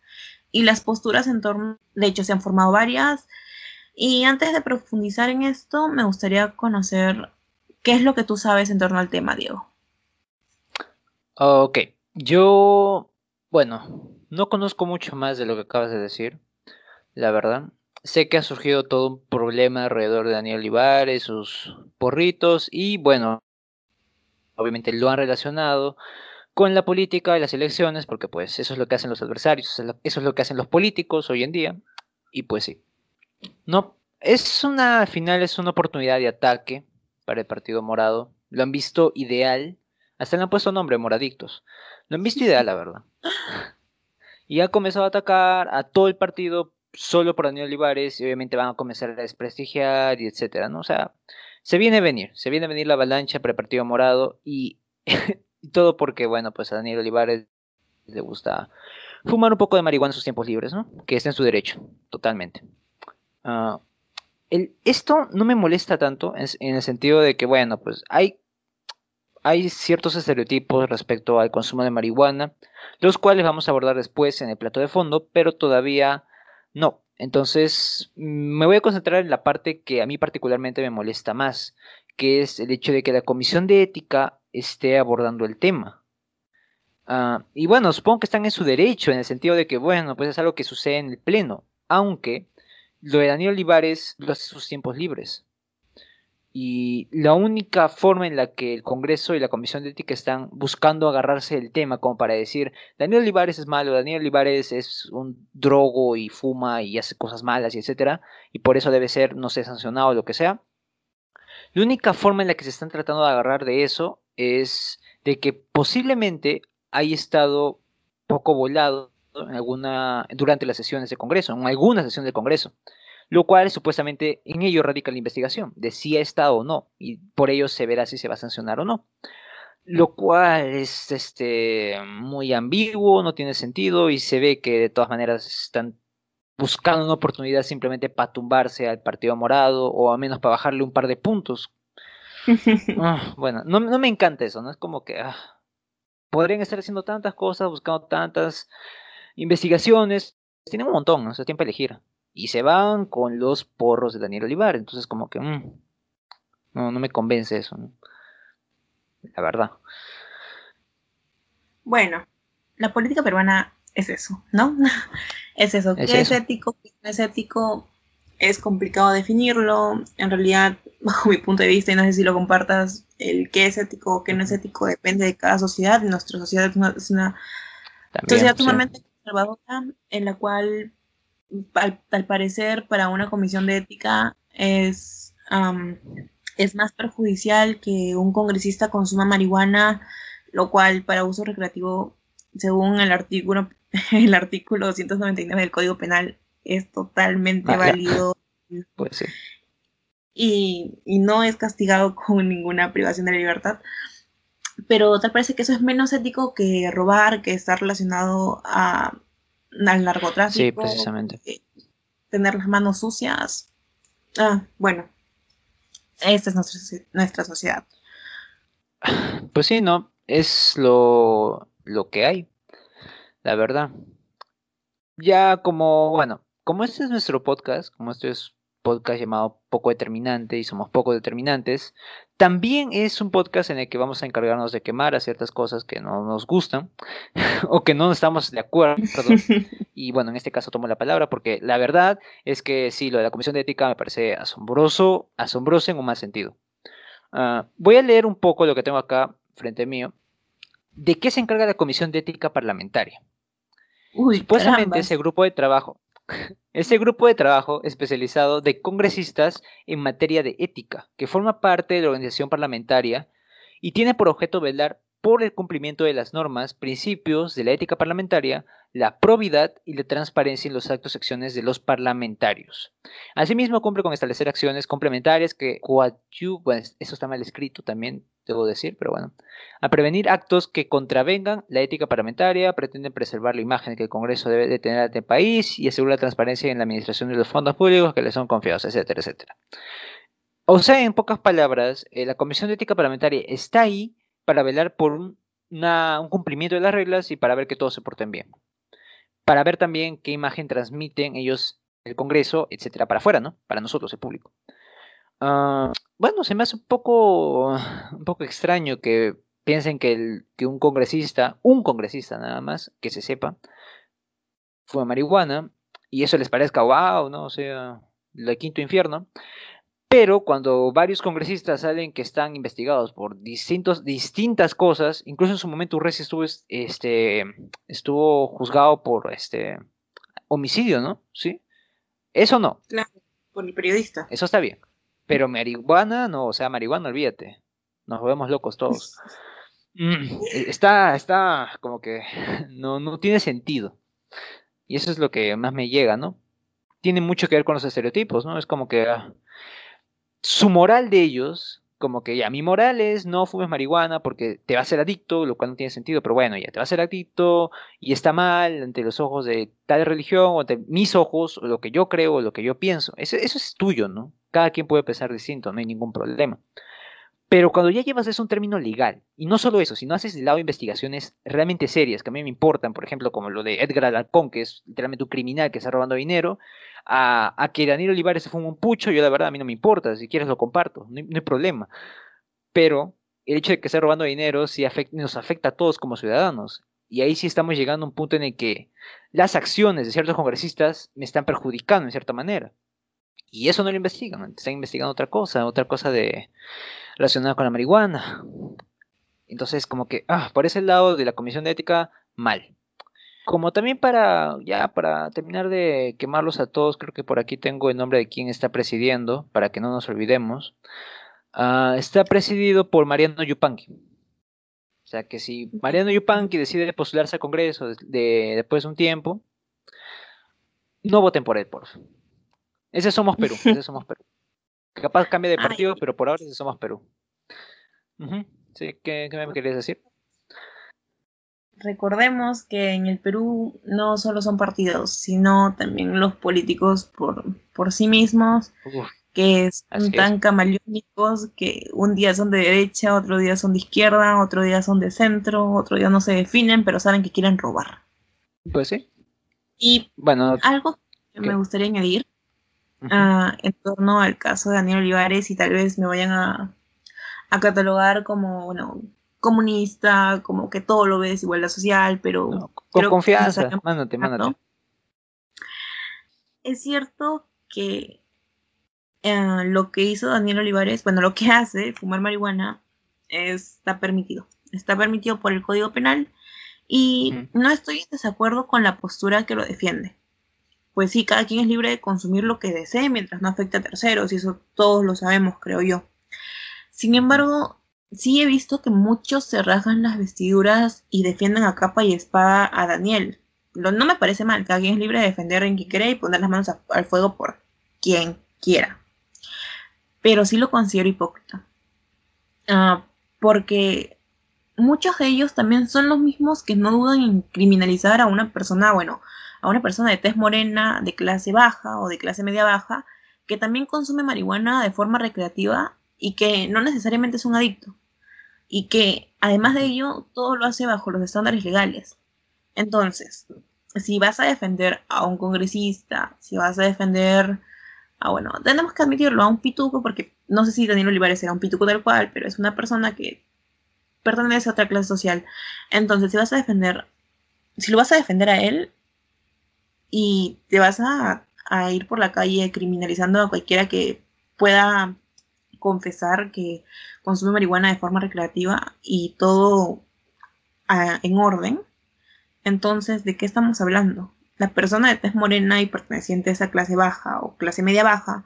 y las posturas en torno, de hecho, se han formado varias. Y antes de profundizar en esto, me gustaría conocer qué es lo que tú sabes en torno al tema, Diego. Ok, yo, bueno, no conozco mucho más de lo que acabas de decir, la verdad. Sé que ha surgido todo un problema alrededor de Daniel Olivares, sus porritos y bueno, obviamente lo han relacionado con la política y las elecciones, porque pues eso es lo que hacen los adversarios, eso es lo que hacen los políticos hoy en día, y pues sí. No, es una, al final es una oportunidad de ataque para el Partido Morado, lo han visto ideal, hasta le han puesto nombre, Moradictos, lo han visto ideal, la verdad. Y ha comenzado a atacar a todo el partido solo por Daniel Olivares y obviamente van a comenzar a desprestigiar y etcétera, ¿no? O sea, se viene a venir, se viene a venir la avalancha para el Partido Morado y, todo porque, bueno, pues a Daniel Olivares le gusta fumar un poco de marihuana en sus tiempos libres, ¿no? Que está en su derecho, totalmente. Ah, el, esto no me molesta tanto en el sentido de que, bueno, pues hay hay ciertos estereotipos respecto al consumo de marihuana, los cuales vamos a abordar después en el plato de fondo, pero todavía no. Entonces, mm, me voy a concentrar en la parte que a mí particularmente me molesta más, que es el hecho de que la comisión de ética esté abordando el tema. Ah, y bueno, supongo que están en su derecho, en el sentido de que, bueno, pues es algo que sucede en el Pleno, aunque lo de Daniel Olivares lo hace sus tiempos libres. Y la única forma en la que el Congreso y la Comisión de Ética están buscando agarrarse el tema como para decir, Daniel Olivares es malo, Daniel Olivares es un drogo y fuma y hace cosas malas y etcétera, y por eso debe ser, no sé, sancionado o lo que sea. La única forma en la que se están tratando de agarrar de eso es de que posiblemente haya estado poco volado en alguna, durante las sesiones de Congreso, en alguna sesión del Congreso lo cual supuestamente en ello radica la investigación, de si ha estado o no, y por ello se verá si se va a sancionar o no. Lo cual es este, muy ambiguo, no tiene sentido, y se ve que de todas maneras están buscando una oportunidad simplemente para tumbarse al Partido Morado, o al menos para bajarle un par de puntos. Ah, bueno, no, me encanta eso, ¿no? Es como que ah, podrían estar haciendo tantas cosas, buscando tantas investigaciones, tienen un montón, ¿no? sea, tiempo a elegir y se van con los porros de Daniel Olivar. Entonces, como que mm, no, no me convence eso. La verdad. Bueno, la política peruana es eso, ¿no? es eso. ¿Qué es, ético? ¿Qué no es ético? Es complicado definirlo. En realidad, bajo mi punto de vista, y no sé si lo compartas, el qué es ético o qué no es ético depende de cada sociedad. Nuestra sociedad es una, sociedad sumamente conservadora en la cual al, parecer para una comisión de ética es, es más perjudicial que un congresista consuma marihuana, lo cual para uso recreativo, según el artículo, el artículo 299 del Código Penal, es totalmente válido. Pues y, y no es castigado con ninguna privación de la libertad. Pero tal parece que eso es menos ético que robar, que estar relacionado a, al narcotráfico. Sí, precisamente. Eh, tener las manos sucias. Ah, bueno, esta es nuestra, nuestra sociedad. Pues sí, no, es lo, lo que hay, la verdad. Ya como, bueno, como este es nuestro podcast, como este es podcast llamado Poco Determinante y somos poco determinantes. También es un podcast en el que vamos a encargarnos de quemar a ciertas cosas que no nos gustan o que no estamos de acuerdo. y bueno, en este caso tomo la palabra porque la verdad es que sí, lo de la Comisión de Ética me parece asombroso, asombroso en un mal sentido. Ah, voy a leer un poco lo que tengo acá frente mío. ¿De qué se encarga la Comisión de Ética Parlamentaria? Supuestamente ese grupo de trabajo, este grupo de trabajo especializado de congresistas en materia de ética, que forma parte de la organización parlamentaria y tiene por objeto velar por el cumplimiento de las normas, principios de la ética parlamentaria, la probidad y la transparencia en los actos y acciones de los parlamentarios. Asimismo, cumple con establecer acciones complementarias que coadyuvan, eso está mal escrito también, debo decir, pero bueno, a prevenir actos que contravengan la ética parlamentaria, pretenden preservar la imagen que el Congreso debe de tener ante el país y asegurar la transparencia en la administración de los fondos públicos que le son confiados, etcétera, etcétera. O sea, en pocas palabras, eh, la Comisión de Ética Parlamentaria está ahí para velar por un, un cumplimiento de las reglas y para ver que todos se porten bien. Para ver también qué imagen transmiten ellos el Congreso, etcétera, para afuera, ¿no? Para nosotros, el público. Ah, bueno, se me hace un poco, un poco extraño que piensen que, el, que un congresista, un congresista nada más, que se sepa, fue marihuana, y eso les parezca wow, ¿no? O sea, el quinto infierno. Pero cuando varios congresistas salen que están investigados por distintos, distintas cosas, incluso en su momento Urresi estuvo, este, estuvo juzgado por este homicidio, ¿no? ¿Sí? Eso no. Claro, por el periodista. Eso está bien. Pero marihuana, no, o sea, marihuana, olvídate. Nos vemos locos todos. Mm, está, está como que no, no tiene sentido. Y eso es lo que más me llega, ¿no? Tiene mucho que ver con los estereotipos, ¿no? Es como que ah, su moral de ellos, como que ya, mi moral es no fumes marihuana porque te va a hacer adicto, lo cual no tiene sentido, pero bueno, ya te va a hacer adicto y está mal ante los ojos de tal religión o ante mis ojos, o lo que yo creo, o lo que yo pienso. Eso, eso es tuyo, ¿no? Cada quien puede pensar distinto, no hay ningún problema. Pero cuando ya llevas eso un término legal, y no solo eso, sino haces de lado investigaciones realmente serias que a mí me importan, por ejemplo, como lo de Edgar Alarcón, que es literalmente un criminal que está robando dinero, a, que Daniel Olivares se fue un pucho, yo la verdad a mí no me importa, si quieres lo comparto, no hay, problema. Pero el hecho de que esté robando dinero sí nos afecta a todos como ciudadanos. Y ahí sí estamos llegando a un punto en el que las acciones de ciertos congresistas me están perjudicando en cierta manera. Y eso no lo investigan, están investigando otra cosa, otra cosa de relacionada con la marihuana. Entonces, como que, ah, por ese lado de la Comisión de Ética, mal. Como también para, ya, para terminar de quemarlos a todos, creo que por aquí tengo el nombre de quien está presidiendo, para que no nos olvidemos. Ah, está presidido por Mariano Yupanqui. O sea que si Mariano Yupanqui decide postularse al Congreso de, después de un tiempo, no voten por él, por favor. Ese somos Perú, ese somos Perú. Capaz cambie de partido, pero por ahora ese somos Perú. Sí, ¿qué, me querías decir? Recordemos que en el Perú no solo son partidos, sino también los políticos por, por sí mismos, que son tan camaleónicos que un día son de derecha, otro día son de izquierda, otro día son de centro, otro día no se definen, pero saben que quieren robar. Pues sí. Y bueno, algo que me gustaría añadir ah, en torno al caso de Daniel Olivares y tal vez me vayan a, catalogar como, bueno, comunista, como que todo lo ves igualdad social, pero... con confianza, mándate, mándate. Es cierto que eh, lo que hizo Daniel Olivares, bueno, lo que hace, fumar marihuana, está permitido. Está permitido por el Código Penal y no estoy en desacuerdo con la postura que lo defiende. Pues sí, cada quien es libre de consumir lo que desee mientras no afecte a terceros, y eso todos lo sabemos, creo yo. Sin embargo, sí he visto que muchos se rasgan las vestiduras y defienden a capa y espada a Daniel. no me parece mal, cada quien es libre de defender en quien quiera y poner las manos al fuego por quien quiera. Pero sí lo considero hipócrita. Ah, porque muchos de ellos también son los mismos que no dudan en criminalizar a una persona, bueno, a una persona de tez morena, de clase baja o de clase media baja, que también consume marihuana de forma recreativa y que no necesariamente es un adicto. Y que además de ello, todo lo hace bajo los estándares legales. Entonces, si vas a defender a un congresista, si vas a defender a, bueno, tenemos que admitirlo, a un pituco, porque no sé si Daniel Olivares era un pituco tal cual, pero es una persona que pertenece a otra clase social. Entonces, si vas a defender, si lo vas a defender a él y te vas a, ir por la calle criminalizando a cualquiera que pueda confesar que consume marihuana de forma recreativa y todo en orden, entonces, ¿de qué estamos hablando? La persona de tez morena y perteneciente a esa clase baja o clase media baja,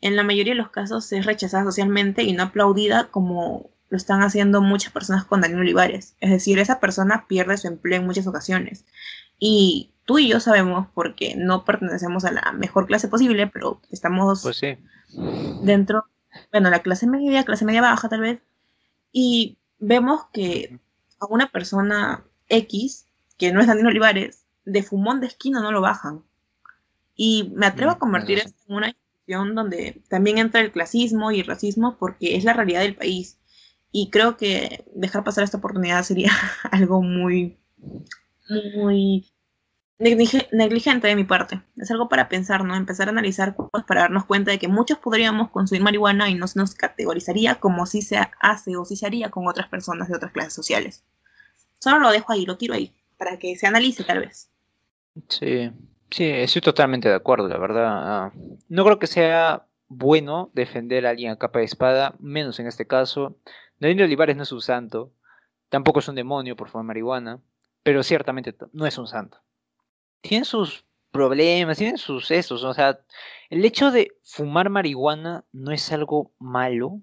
en la mayoría de los casos es rechazada socialmente y no aplaudida como lo están haciendo muchas personas con Daniel Olivares. Es decir, esa persona pierde su empleo en muchas ocasiones. Y tú y yo sabemos, porque no pertenecemos a la mejor clase posible, pero estamos pues dentro, bueno, la clase media, clase media baja tal vez, y vemos que a una persona X, que no es Daniel Olivares, de fumón de esquina no lo bajan. Y me atrevo a mm, convertir esto en una institución donde también entra el clasismo y el racismo porque es la realidad del país. Y creo que dejar pasar esta oportunidad sería algo muy, muy negligente de mi parte. Es algo para pensar, ¿no? Empezar a analizar cosas para darnos cuenta de que muchos podríamos consumir marihuana y no se nos categorizaría como si se hace o si se haría con otras personas de otras clases sociales. Solo lo dejo ahí, lo tiro ahí, para que se analice tal vez. Sí, sí, estoy totalmente de acuerdo, la verdad. No creo que sea bueno defender a alguien a capa de espada, menos en este caso. Daniel Olivares no es un santo, tampoco es un demonio por fumar marihuana, pero ciertamente no es un santo. Tiene sus problemas, tiene sus esos, o sea, el hecho de fumar marihuana no es algo malo,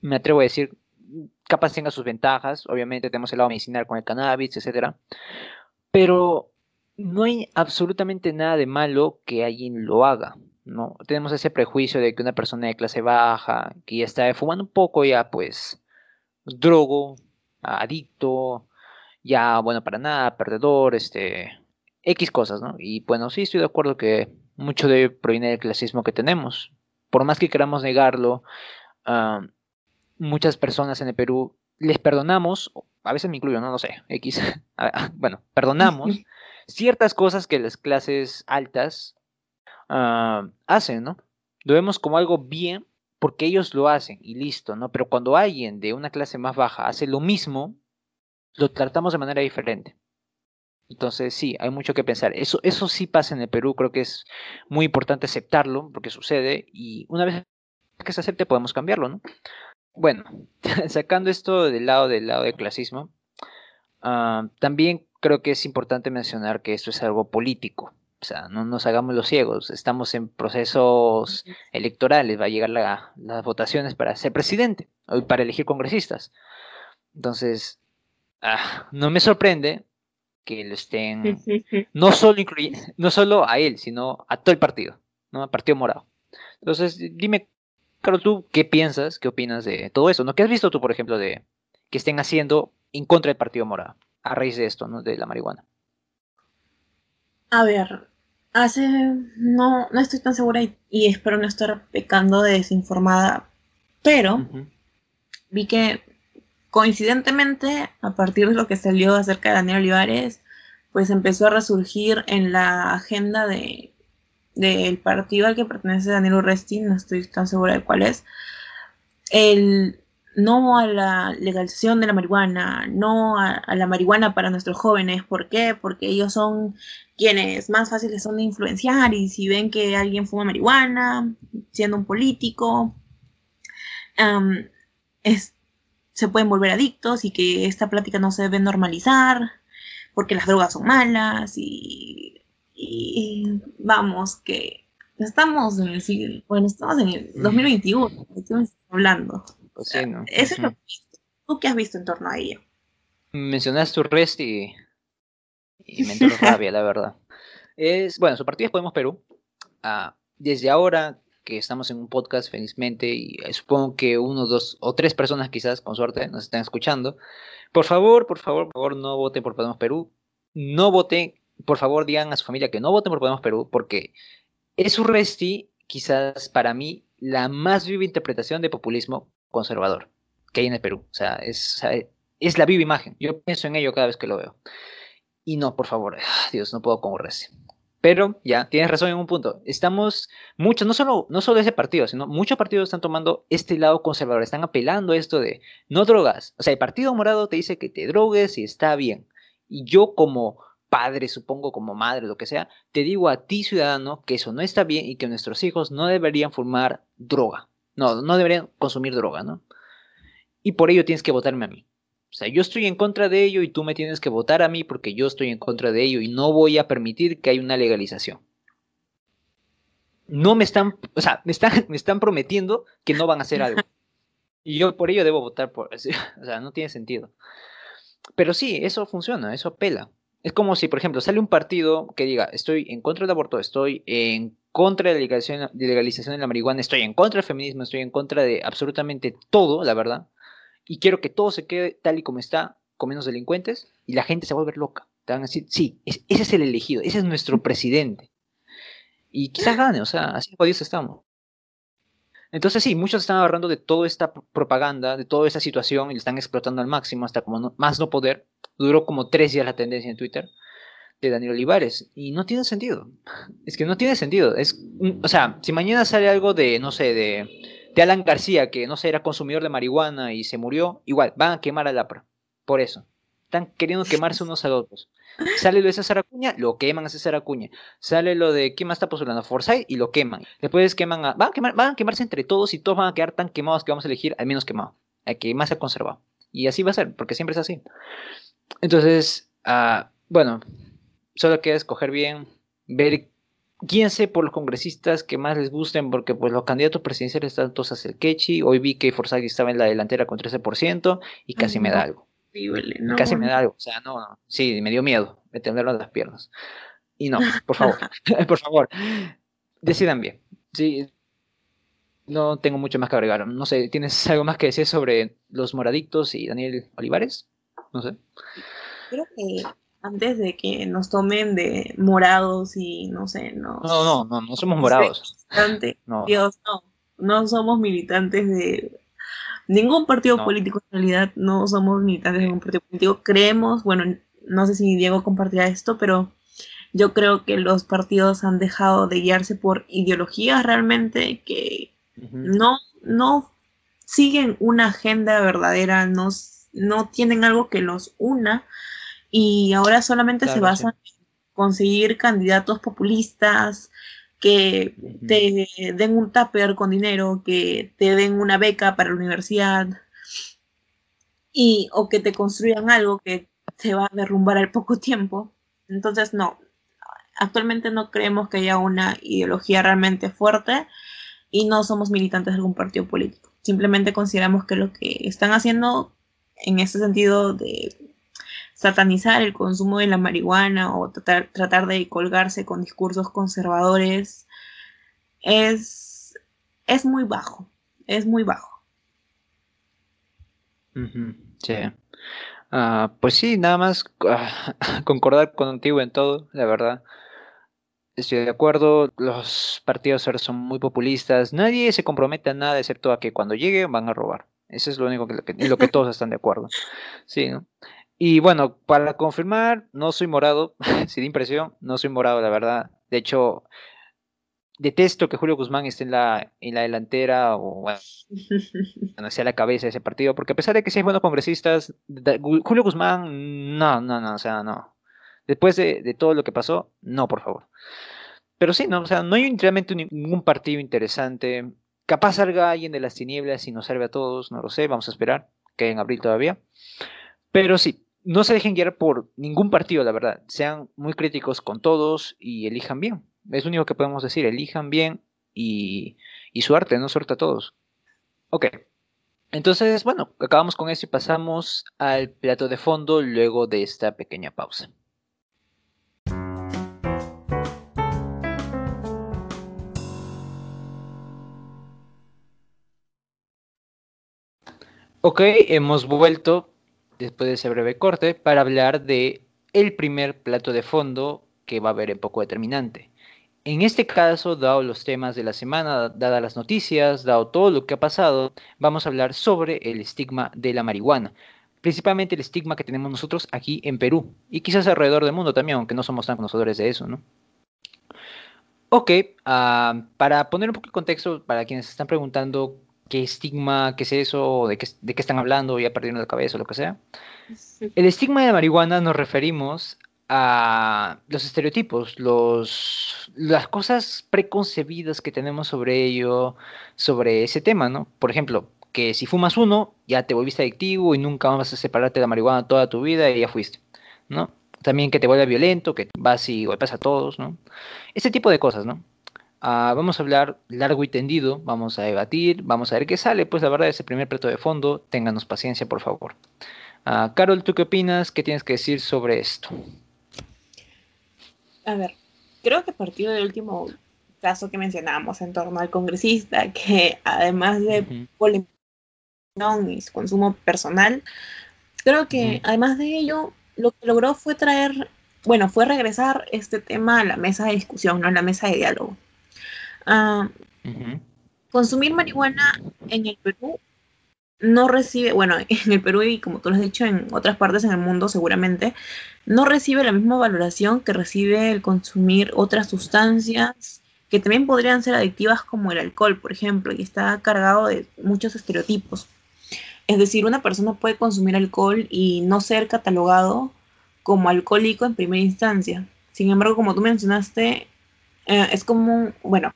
me atrevo a decir, capaz tenga sus ventajas, obviamente tenemos el lado medicinal con el cannabis, etcétera, pero no hay absolutamente nada de malo que alguien lo haga. ¿no? Tenemos ese prejuicio de que una persona de clase baja, que ya está fumando un poco, ya pues drogo, adicto, ya bueno para nada, perdedor, este, X cosas, ¿no? Y bueno, sí estoy de acuerdo que mucho de proviene del clasismo que tenemos. Por más que queramos negarlo, muchas personas en el Perú les perdonamos, a veces me incluyo, no lo sé, X, bueno, perdonamos ciertas cosas que las clases altas hacen, ¿no? Lo vemos como algo bien porque ellos lo hacen y listo, ¿no? Pero cuando alguien de una clase más baja hace lo mismo, lo tratamos de manera diferente. Entonces sí, hay mucho que pensar. Eso, eso sí pasa en el Perú, creo que es muy importante aceptarlo porque sucede y una vez que se acepte podemos cambiarlo, ¿no? Bueno, sacando esto del lado del lado del clasismo, ah, también creo que es importante mencionar que esto es algo político. O sea, no nos hagamos los ciegos. Estamos en procesos electorales. Va a llegar las votaciones para ser presidente o para elegir congresistas. Entonces, ah, no me sorprende que lo estén no solo no solo a él, sino a todo el partido, ¿no? Al Partido Morado. Entonces, dime, Carlos, tú qué piensas, qué opinas de todo eso, ¿no? ¿Qué has visto tú, por ejemplo, de que estén haciendo en contra del Partido Morado a raíz de esto, ¿no? De la marihuana. A ver, hace no no estoy tan segura y, espero no estar pecando de desinformada, pero vi que coincidentemente, a partir de lo que salió acerca de Daniel Olivares, pues empezó a resurgir en la agenda de del partido al que pertenece Daniel Urresti, no estoy tan segura de cuál es, el no a la legalización de la marihuana, no a, la marihuana para nuestros jóvenes. ¿Por qué? Porque ellos son quienes más fáciles son de influenciar y si ven que alguien fuma marihuana, siendo un político, es, se pueden volver adictos y que esta plática no se debe normalizar porque las drogas son malas y, vamos, que estamos en el siglo, bueno, estamos en el 2021, estamos hablando. Pues sí, ¿no? Eso es lo que ¿Tú qué has visto en torno a ello? Mencionaste tu rest y, y me entró rabia, la verdad. Es, bueno, su partido es Podemos Perú. Ah, desde ahora que estamos en un podcast, felizmente, y supongo que uno, dos o tres personas quizás, con suerte, nos están escuchando. Por favor, por favor, por favor, no voten por Podemos Perú. No voten, por favor, digan a su familia que no voten por Podemos Perú, porque es un resti, quizás para mí, la más viva interpretación de populismo conservador que hay en el Perú. O sea, es, es la viva imagen. Yo pienso en ello cada vez que lo veo. Y no, por favor, ah, Dios, no puedo concurrirse. Pero ya, tienes razón en un punto. Estamos, muchos, no solo, no solo ese partido, sino muchos partidos están tomando este lado conservador, están apelando a esto de no drogas. O sea, el Partido Morado te dice que te drogues y está bien. Y yo como padre, supongo, como madre, lo que sea, te digo a ti, ciudadano, que eso no está bien y que nuestros hijos no deberían fumar droga. No, no deberían consumir droga, ¿no? Y por ello tienes que votarme a mí. O sea, yo estoy en contra de ello y tú me tienes que votar a mí porque yo estoy en contra de ello y no voy a permitir que haya una legalización. No me están, o sea, me están, me están prometiendo que no van a hacer algo. Y yo por ello debo votar por, o sea, no tiene sentido. Pero sí, eso funciona, eso apela. Es como si, por ejemplo, sale un partido que diga, estoy en contra del aborto, estoy en contra de la legalización, de, legalización de la marihuana, estoy en contra del feminismo, estoy en contra de absolutamente todo, la verdad y quiero que todo se quede tal y como está, con menos delincuentes, y la gente se va a volver loca. Te van a decir, sí, ese es el elegido, ese es nuestro presidente. Y quizás gane, o sea, así jodidos estamos. Entonces sí, muchos están agarrando de toda esta propaganda, de toda esta situación, y le están explotando al máximo hasta como más no poder. Duró como tres días la tendencia en Twitter de Daniel Olivares. Y no tiene sentido. Es que no tiene sentido. Es, o sea, si mañana sale algo de, no sé, de de Alan García, que no sé, era consumidor de marihuana y se murió, igual, van a quemar al APRA. Por eso. Están queriendo quemarse unos a otros. Sale lo de César Acuña, lo queman a César Acuña. Sale lo de ¿quién más está postulando? Forsyth y lo queman. Después queman a. Van a, a quemarse entre todos y todos van a quedar tan quemados que vamos a elegir al menos quemado. Al que más se ha conservado. Y así va a ser, porque siempre es así. Entonces, uh, bueno, solo queda escoger bien, ver guíense por los congresistas que más les gusten, porque pues los candidatos presidenciales están todos hacia el quechi. Hoy vi que Forzagui estaba en la delantera con 13% y casi me da algo. Casi me da algo. O sea, no, sí, me dio miedo tenerlo en las piernas. Y no, por favor, por favor, decidan bien. Sí, no tengo mucho más que agregar. No sé, ¿tienes algo más que decir sobre los moradictos y Daniel Olivares? No sé. Creo que antes de que nos tomen de morados y no sé, no. No, no, no, no somos morados. No. Dios, no. No somos militantes de ningún partido político en realidad, no somos militantes de ningún partido político. Creemos, bueno, no sé si Diego compartirá esto, pero yo creo que los partidos han dejado de guiarse por ideologías realmente que no, no siguen una agenda verdadera, no, no tienen algo que los una y ahora solamente se basa en conseguir candidatos populistas que te den un tupper con dinero, que te den una beca para la universidad y o que te construyan algo que se va a derrumbar al poco tiempo. Entonces, no, actualmente no creemos que haya una ideología realmente fuerte y no somos militantes de algún partido político. Simplemente consideramos que lo que están haciendo en ese sentido de satanizar el consumo de la marihuana o tratar, de colgarse con discursos conservadores es, es muy bajo, es muy bajo. Sí. Ah, pues sí, nada más ah, concordar contigo en todo, la verdad. Estoy de acuerdo, los partidos ahora son muy populistas, nadie se compromete a nada excepto a que cuando llegue van a robar. Eso es lo único que, lo que todos están de acuerdo. Sí, ¿no? Y bueno, para confirmar, no soy morado, sin impresión, no soy morado, la verdad. De hecho, detesto que Julio Guzmán esté en la, en la delantera o bueno, sea la cabeza de ese partido, porque a pesar de que sean buenos congresistas, Julio Guzmán, no, no, no, o sea, no. Después de, todo lo que pasó, no, por favor. Pero sí, no, o sea, no hay realmente ningún partido interesante. Capaz salga alguien de las tinieblas y nos salve a todos, no lo sé, vamos a esperar, que en abril todavía. Pero sí, no se dejen guiar por ningún partido, la verdad. Sean muy críticos con todos y elijan bien. Es lo único que podemos decir, elijan bien y, suerte, no suerte a todos. Ok. Entonces, bueno, acabamos con eso y pasamos al plato de fondo luego de esta pequeña pausa. Ok, hemos vuelto después de ese breve corte para hablar de el primer plato de fondo que va a haber en poco determinante. En este caso, dado los temas de la semana, dadas las noticias, dado todo lo que ha pasado, vamos a hablar sobre el estigma de la marihuana. Principalmente el estigma que tenemos nosotros aquí en Perú y quizás alrededor del mundo también, aunque no somos tan conocedores de eso, ¿no? Ok, ah, para poner un poco de contexto para quienes están preguntando qué estigma, qué es eso, de qué, de qué están hablando, ya perdieron la cabeza o lo que sea. El estigma de la marihuana nos referimos a los estereotipos, los, las cosas preconcebidas que tenemos sobre ello, sobre ese tema, ¿no? Por ejemplo, que si fumas uno, ya te volviste adictivo y nunca vas a separarte de la marihuana toda tu vida y ya fuiste, ¿no? También que te vuelve violento, que vas y golpeas a todos, ¿no? Ese tipo de cosas, ¿no? Ah, vamos a hablar largo y tendido, vamos a debatir, vamos a ver qué sale, pues la verdad ese primer plato de fondo, ténganos paciencia por favor. Uh, Carol, ¿tú qué opinas? ¿Qué tienes que decir sobre esto? A ver, creo que a partir del último caso que mencionábamos en torno al congresista, que además de uh y su consumo personal, creo que además de ello, lo que logró fue traer, bueno, fue regresar este tema a la mesa de discusión, no a la mesa de diálogo. Ah, consumir marihuana en el Perú no recibe, bueno, en el Perú y como tú lo has dicho, en otras partes en el mundo seguramente, no recibe la misma valoración que recibe el consumir otras sustancias que también podrían ser adictivas como el alcohol, por ejemplo, y está cargado de muchos estereotipos. Es decir, una persona puede consumir alcohol y no ser catalogado como alcohólico en primera instancia. Sin embargo, como tú mencionaste, eh, es como, bueno,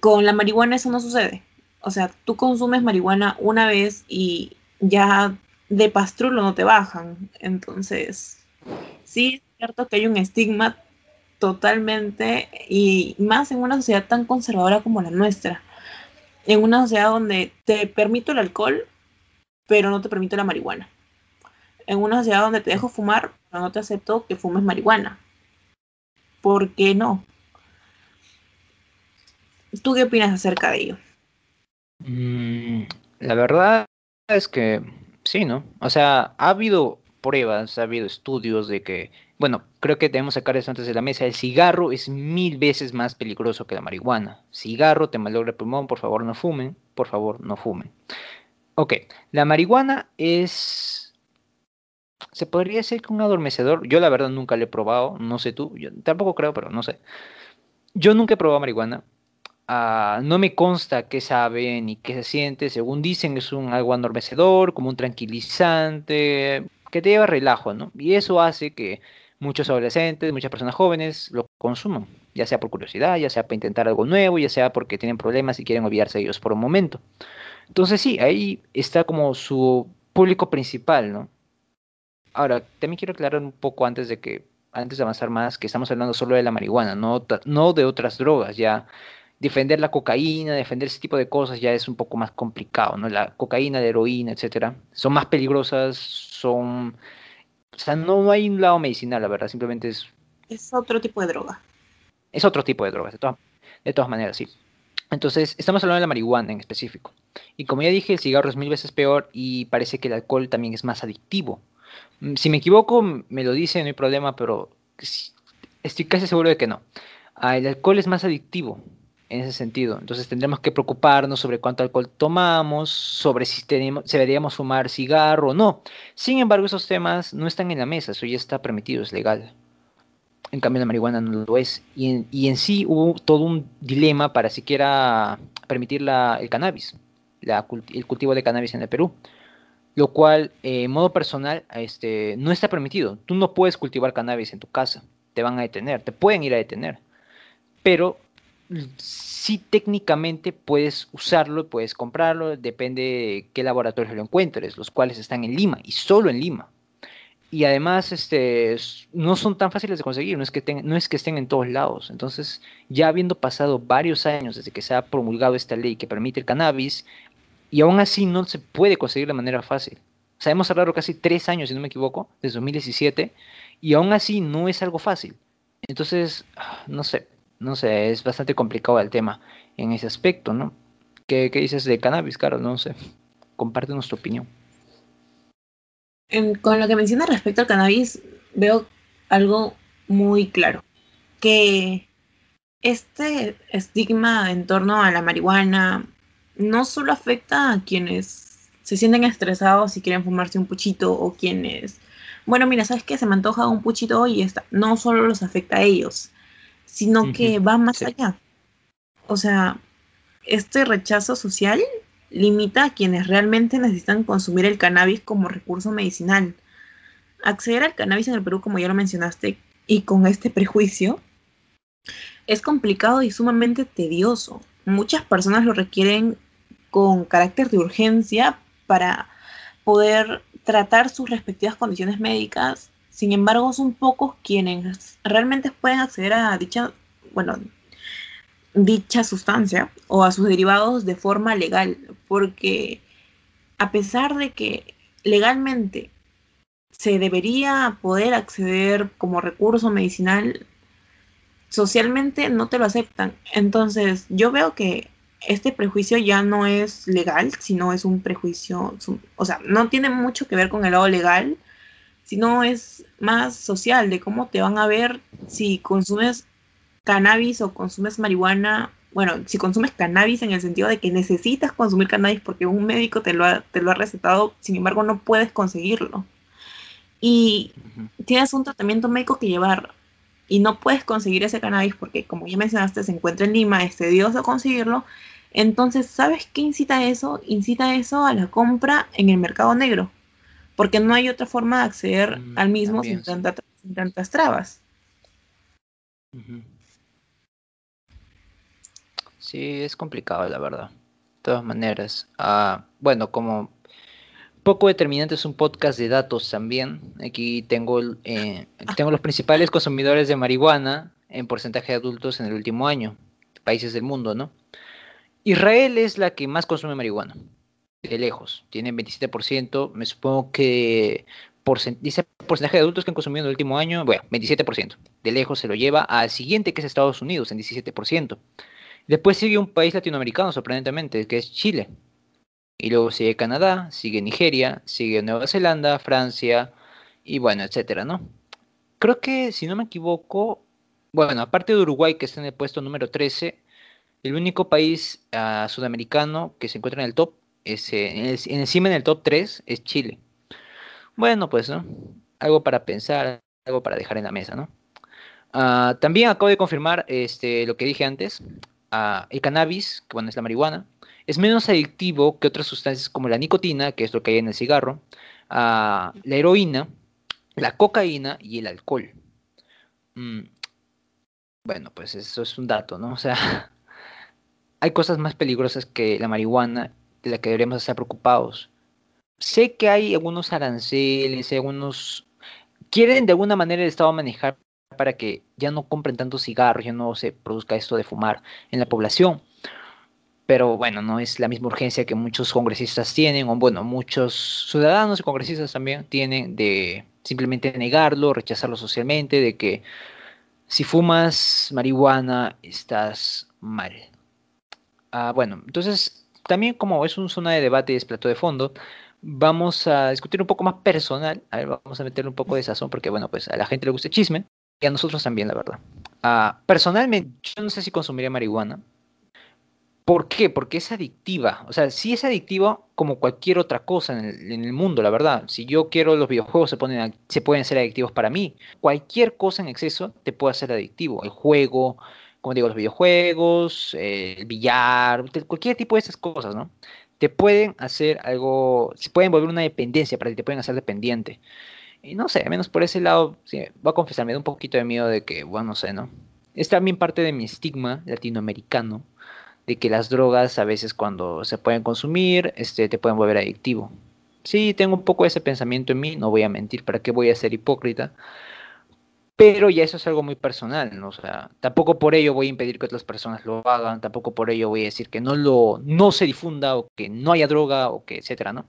con la marihuana eso no sucede. O sea, tú consumes marihuana una vez y ya de pastrulo no te bajan. Entonces, sí es cierto que hay un estigma totalmente y más en una sociedad tan conservadora como la nuestra. En una sociedad donde te permito el alcohol, pero no te permito la marihuana. En una sociedad donde te dejo fumar, pero no te acepto que fumes marihuana. ¿Por qué no? ¿Tú qué opinas acerca de ello? Mm, la verdad es que sí, ¿no? O sea, ha habido pruebas, ha habido estudios de que, bueno, creo que debemos sacar eso antes de la mesa, el cigarro es mil veces más peligroso que la marihuana. Cigarro te malogra el pulmón, por favor no fumen, por favor no fumen. Ok, la marihuana es... Se podría decir que un adormecedor. Yo la verdad nunca lo he probado, no sé tú, yo tampoco creo, pero no sé. Yo nunca he probado marihuana, Ah, no me consta qué sabe ni qué se siente. Según dicen, es un algo adormecedor, como un tranquilizante. que te lleva relajo, ¿no? Y eso hace que muchos adolescentes, muchas personas jóvenes lo consuman, ya sea por curiosidad, ya sea para intentar algo nuevo, ya sea porque tienen problemas y quieren olvidarse de ellos por un momento. Entonces sí, ahí está como su público principal, ¿no? Ahora, también quiero aclarar un poco antes de que antes de avanzar más, que estamos hablando solo de la marihuana, no, no de otras drogas, ya defender la cocaína, defender ese tipo de cosas ya es un poco más complicado, ¿no? La cocaína, la heroína, etcétera, son más peligrosas, son... O sea, no hay un lado medicinal, la verdad, simplemente es... Es otro tipo de droga. Es otro tipo de drogas, de, de todas maneras, sí. Entonces, estamos hablando de la marihuana en específico. Y como ya dije, el cigarro es mil veces peor y parece que el alcohol también es más adictivo. Mm, si me equivoco, me lo dice, no hay problema, pero estoy casi seguro de que no. Ah, el alcohol es más adictivo en ese sentido. Entonces tendremos que preocuparnos sobre cuánto alcohol tomamos, sobre si, tenemos, deberíamos fumar cigarro o no. Sin embargo, esos temas no están en la mesa, eso ya está permitido, es legal. En cambio, la marihuana no lo es. Y en, y en sí hubo todo un dilema para siquiera permitir la, el cannabis, la, el cultivo de cannabis en el Perú lo cual eh, en modo personal este, no está permitido. Tú no puedes cultivar cannabis en tu casa, te van a detener, te pueden ir a detener, pero sí técnicamente puedes usarlo, puedes comprarlo, depende de qué laboratorio lo encuentres, los cuales están en Lima y solo en Lima. Y además este, no son tan fáciles de conseguir, no es, que no es que estén en todos lados. Entonces, ya habiendo pasado varios años desde que se ha promulgado esta ley que permite el cannabis, y aún así no se puede conseguir de manera fácil. O sea, hemos hablado casi tres años, si no me equivoco, desde 2017, y aún así no es algo fácil. Entonces, ah, no sé, no sé, es bastante complicado el tema en ese aspecto, ¿no? ¿Qué, dices de cannabis, Carlos? No sé, compártenos tu opinión. con lo que mencionas respecto al cannabis, veo algo muy claro, que este estigma en torno a la marihuana, no solo afecta a quienes se sienten estresados y quieren fumarse un puchito o quienes, bueno, mira, ¿sabes qué? Se me antoja un puchito y está. No solo los afecta a ellos, sino que va más allá. O sea, este rechazo social limita a quienes realmente necesitan consumir el cannabis como recurso medicinal. Acceder al cannabis en el Perú, como ya lo mencionaste, y con este prejuicio, es complicado y sumamente tedioso. Muchas personas lo requieren con carácter de urgencia para poder tratar sus respectivas condiciones médicas. Sin embargo, son pocos quienes realmente pueden acceder a dicha, bueno, dicha sustancia o a sus derivados de forma legal, porque a pesar de que legalmente se debería poder acceder como recurso medicinal, socialmente no te lo aceptan. Entonces, yo veo que este prejuicio ya no es legal, sino es un prejuicio, o sea, no tiene mucho que ver con el lado legal, sino es más social, de cómo te van a ver si consumes cannabis o consumes marihuana, bueno, si consumes cannabis en el sentido de que necesitas consumir cannabis porque un médico te lo ha, te lo ha recetado, sin embargo no puedes conseguirlo. Y tienes un tratamiento médico que llevar y no puedes conseguir ese cannabis porque, como ya mencionaste, se encuentra en Lima, es tedioso conseguirlo. Entonces, ¿sabes qué incita eso? Incita eso a la compra en el mercado negro, porque no hay otra forma de acceder mm, al mismo sin, tantas trabas. Sí, es complicado, la verdad. De todas maneras. Ah, bueno, como poco determinante es un podcast de datos también. Aquí tengo, eh, tengo los principales consumidores de marihuana en porcentaje de adultos en el último año, países del mundo, ¿no? Israel es la que más consume marihuana, de lejos, tiene 27%, me supongo que dice porcentaje de adultos que han consumido en el último año, bueno, 27%, de lejos se lo lleva al siguiente que es Estados Unidos, en 17%. Después sigue un país latinoamericano, sorprendentemente, que es Chile, y luego sigue Canadá, sigue Nigeria, sigue Nueva Zelanda, Francia y bueno, etcétera, ¿no? Creo que, si no me equivoco, bueno, aparte de Uruguay, que está en el puesto número 13, el único país uh, sudamericano que se encuentra en el top, es, eh, en encima en el top 3, es Chile. Bueno, pues, ¿no? Algo para pensar, algo para dejar en la mesa, ¿no? Uh, también acabo de confirmar este, lo que dije antes. Uh, el cannabis, que bueno, es la marihuana, es menos adictivo que otras sustancias como la nicotina, que es lo que hay en el cigarro, la heroína, la cocaína y el alcohol. Mm, bueno, pues eso es un dato, ¿no? O sea, hay cosas más peligrosas que la marihuana de la que deberíamos estar preocupados. Sé que hay algunos aranceles, algunos... Quieren de alguna manera el Estado manejar para que ya no compren tantos cigarros, ya no se produzca esto de fumar en la población. Pero bueno, no es la misma urgencia que muchos congresistas tienen, o bueno, muchos ciudadanos y congresistas también tienen de simplemente negarlo, rechazarlo socialmente, de que si fumas marihuana estás mal. Ah, bueno, entonces también como es una zona de debate y es plato de fondo, vamos a discutir un poco más personal. A ver, vamos a meterle un poco de sazón porque, bueno, pues a la gente le gusta el chisme y a nosotros también, la verdad. Ah, personalmente, yo no sé si consumiría marihuana. ¿Por qué? Porque es adictiva. O sea, sí es adictiva como cualquier otra cosa en el, mundo, la verdad. Si yo quiero los videojuegos, se, se pueden ser adictivos para mí. Cualquier cosa en exceso te puede hacer adictivo. El juego, como digo, los videojuegos, el billar, cualquier tipo de esas cosas, ¿no? Te pueden hacer algo, se pueden volver una dependencia para ti, te pueden hacer dependiente. Y no sé, menos por ese lado, sí, voy a confesar, me da un poquito de miedo de que, bueno, no sé, ¿no? Es también parte de mi estigma latinoamericano de que las drogas a veces cuando se pueden consumir, este, te pueden volver adictivo. Sí, tengo un poco ese pensamiento en mí, no voy a mentir, ¿para qué voy a ser hipócrita? Pero ya eso es algo muy personal, ¿no? O sea, tampoco por ello voy a impedir que otras personas lo hagan, tampoco por ello voy a decir que no lo no se difunda o que no haya droga o que etcétera, ¿no?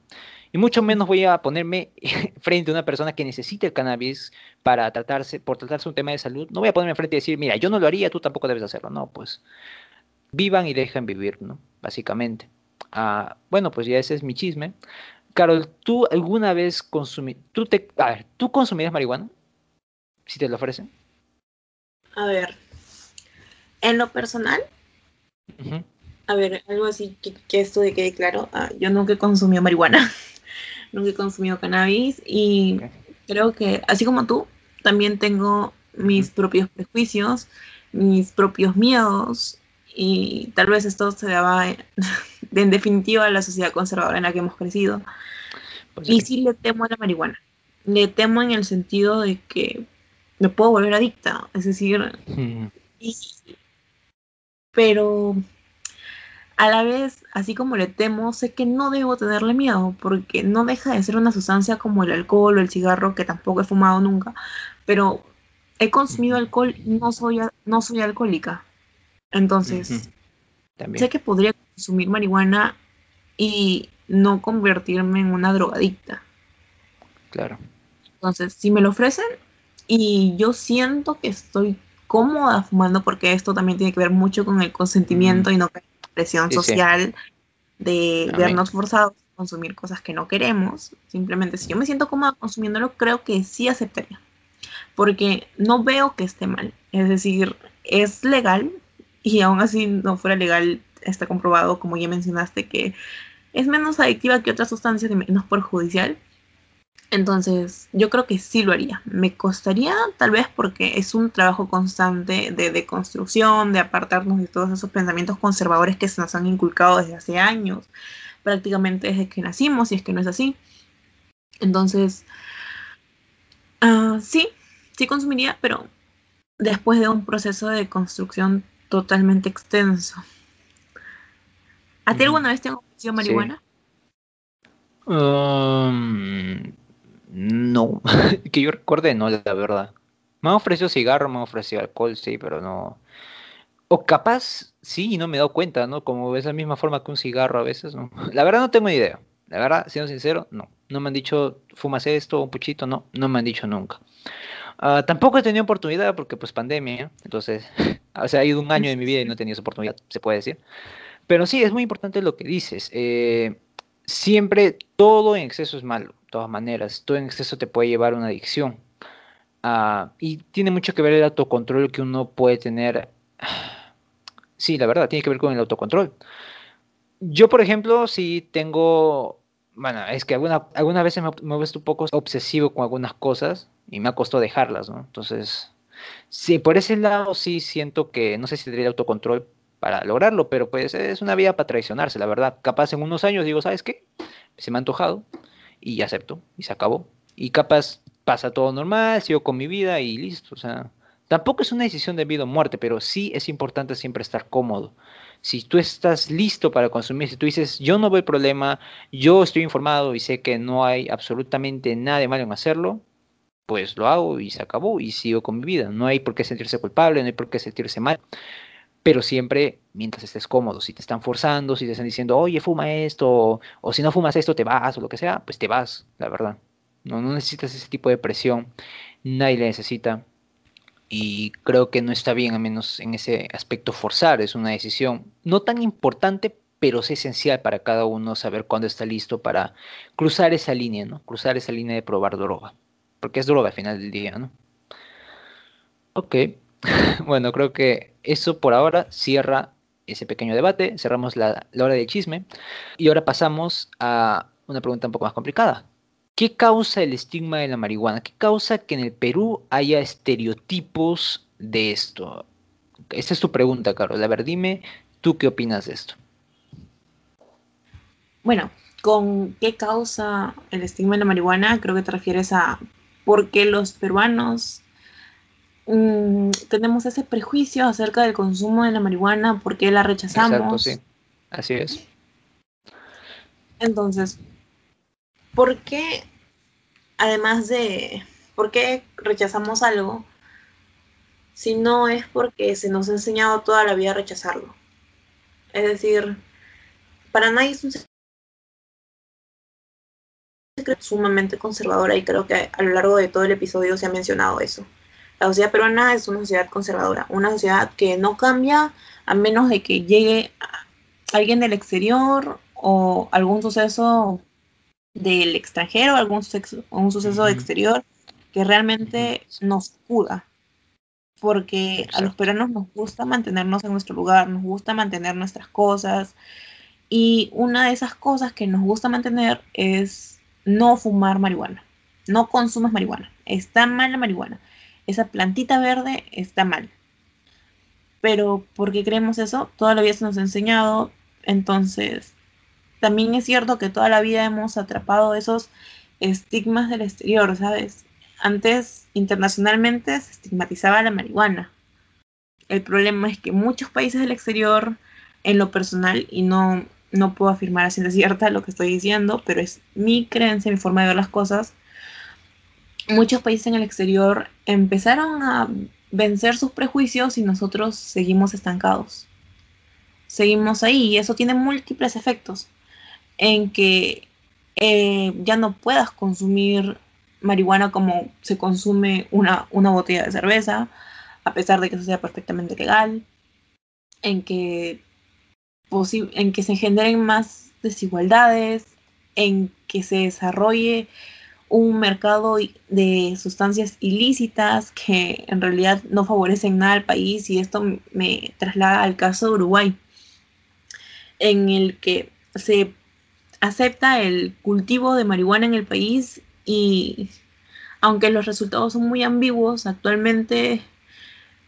Y mucho menos voy a ponerme frente a una persona que necesite el cannabis para tratarse, por tratarse un tema de salud. No voy a ponerme frente y decir, mira, yo no lo haría, tú tampoco debes hacerlo. No, pues vivan y dejen vivir, ¿no? Básicamente. Ah, bueno, pues ya ese es mi chisme. Carol, ¿tú alguna vez tú te, a ver, ¿tú consumirías marihuana? Si te lo ofrecen. A ver, en lo personal, a ver, algo así que, que esto de quede claro, ah, yo nunca he consumido marihuana, nunca he consumido cannabis y creo que, así como tú, también tengo mis propios prejuicios, mis propios miedos y tal vez esto se daba en, definitiva a la sociedad conservadora en la que hemos crecido. Pues y sí le temo a la marihuana. Le temo en el sentido de que me puedo volver adicta, es decir, pero a la vez, así como le temo, sé que no debo tenerle miedo, porque no deja de ser una sustancia como el alcohol o el cigarro, que tampoco he fumado nunca, pero he consumido alcohol y no soy, no soy alcohólica. Entonces, sé que podría consumir marihuana y no convertirme en una drogadicta. Claro. Entonces, si me lo ofrecen y yo siento que estoy cómoda fumando, porque esto también tiene que ver mucho con el consentimiento y no con la presión social de vernos forzados a consumir cosas que no queremos. Simplemente, si yo me siento cómoda consumiéndolo, creo que sí aceptaría. Porque no veo que esté mal. Es decir, es legal, y aún así no fuera legal, está comprobado, como ya mencionaste, que es menos adictiva que otras sustancias y menos perjudicial. Entonces, yo creo que sí lo haría. Me costaría, tal vez, porque es un trabajo constante de deconstrucción, de apartarnos de todos esos pensamientos conservadores que se nos han inculcado desde hace años, prácticamente desde que nacimos, y es que no es así. Entonces, ah, sí, sí consumiría, pero después de un proceso de construcción totalmente extenso. ¿A ti alguna vez te han ofrecido marihuana? Um, no, que yo recuerde, no, la verdad. Me han ofrecido cigarro, me han ofrecido alcohol, sí, pero no. O capaz, sí, y no me he dado cuenta, ¿no? Como es la misma forma que un cigarro a veces, ¿no? La verdad no tengo idea. La verdad, siendo sincero, no. No me han dicho, fumas esto, un puchito, no. No me han dicho nunca. Ah, tampoco he tenido oportunidad porque pues pandemia, entonces, o sea, ha ido un año de mi vida y no he tenido esa oportunidad, se puede decir. Pero sí, es muy importante lo que dices. Eh, siempre todo en exceso es malo, de todas maneras. Todo en exceso te puede llevar a una adicción. Ah, y tiene mucho que ver el autocontrol que uno puede tener. Sí, la verdad, tiene que ver con el autocontrol. Yo, por ejemplo, sí tengo bueno, es que alguna, algunas veces me, me, he visto un poco obsesivo con algunas cosas y me ha costado dejarlas, ¿no? Entonces, sí, por ese lado sí siento que no sé si tendría autocontrol para lograrlo, pero pues es una vía para traicionarse, la verdad. Capaz en unos años digo, ¿sabes qué? Se me ha antojado y acepto y se acabó. Y capaz pasa todo normal, sigo con mi vida y listo. O sea, tampoco es una decisión de vida o muerte, pero sí es importante siempre estar cómodo. Si tú estás listo para consumir, si tú dices, yo no veo problema, yo estoy informado y sé que no hay absolutamente nada de malo en hacerlo, pues lo hago y se acabó y sigo con mi vida. No hay por qué sentirse culpable, no hay por qué sentirse mal. Pero siempre mientras estés cómodo, si te están forzando, si te están diciendo, oye, fuma esto, o, si no fumas esto, te vas, o lo que sea, pues te vas, la verdad. No, necesitas ese tipo de presión, nadie le necesita. Y creo que no está bien, al menos en ese aspecto, forzar. Es una decisión no tan importante, pero es esencial para cada uno saber cuándo está listo para cruzar esa línea, ¿no? Cruzar esa línea de probar droga. Porque es droga al final del día, ¿no? Ok. bueno, creo que eso por ahora cierra ese pequeño debate. Cerramos la, hora del chisme. Y ahora pasamos a una pregunta un poco más complicada. ¿Qué causa el estigma de la marihuana? ¿Qué causa que en el Perú haya estereotipos de esto? Esta es tu pregunta, Carol. A ver, dime, ¿tú qué opinas de esto? Bueno, ¿con qué causa el estigma de la marihuana? Creo que te refieres a por qué los peruanos mm, tenemos ese prejuicio acerca del consumo de la marihuana, por qué la rechazamos. Exacto, sí. Así es. Entonces, ¿por qué, además de, por qué rechazamos algo si no es porque se nos ha enseñado toda la vida a rechazarlo? Es decir, para nadie es un secreto sumamente conservadora y creo que a lo largo de todo el episodio se ha mencionado eso. La sociedad peruana es una sociedad conservadora, una sociedad que no cambia a menos de que llegue alguien del exterior o algún suceso del extranjero, algún suceso, un suceso exterior que realmente nos cuda. Porque a los peruanos nos gusta mantenernos en nuestro lugar, nos gusta mantener nuestras cosas. Y una de esas cosas que nos gusta mantener es no fumar marihuana. No consumas marihuana. Está mal la marihuana. Esa plantita verde está mal. Pero ¿por qué creemos eso? Toda la vida se nos ha enseñado. Entonces, también es cierto que toda la vida hemos atrapado esos estigmas del exterior, ¿sabes? Antes, internacionalmente, se estigmatizaba la marihuana. El problema es que muchos países del exterior, en lo personal, y no, no puedo afirmar a ciencia cierta lo que estoy diciendo, pero es mi creencia, mi forma de ver las cosas, muchos países en el exterior empezaron a vencer sus prejuicios y nosotros seguimos estancados. Seguimos ahí y eso tiene múltiples efectos en que eh, ya no puedas consumir marihuana como se consume una, una botella de cerveza, a pesar de que eso sea perfectamente legal, en que, en que se generen más desigualdades, en que se desarrolle un mercado de sustancias ilícitas que en realidad no favorecen nada al país y esto me traslada al caso de Uruguay, en el que se acepta el cultivo de marihuana en el país y aunque los resultados son muy ambiguos, actualmente,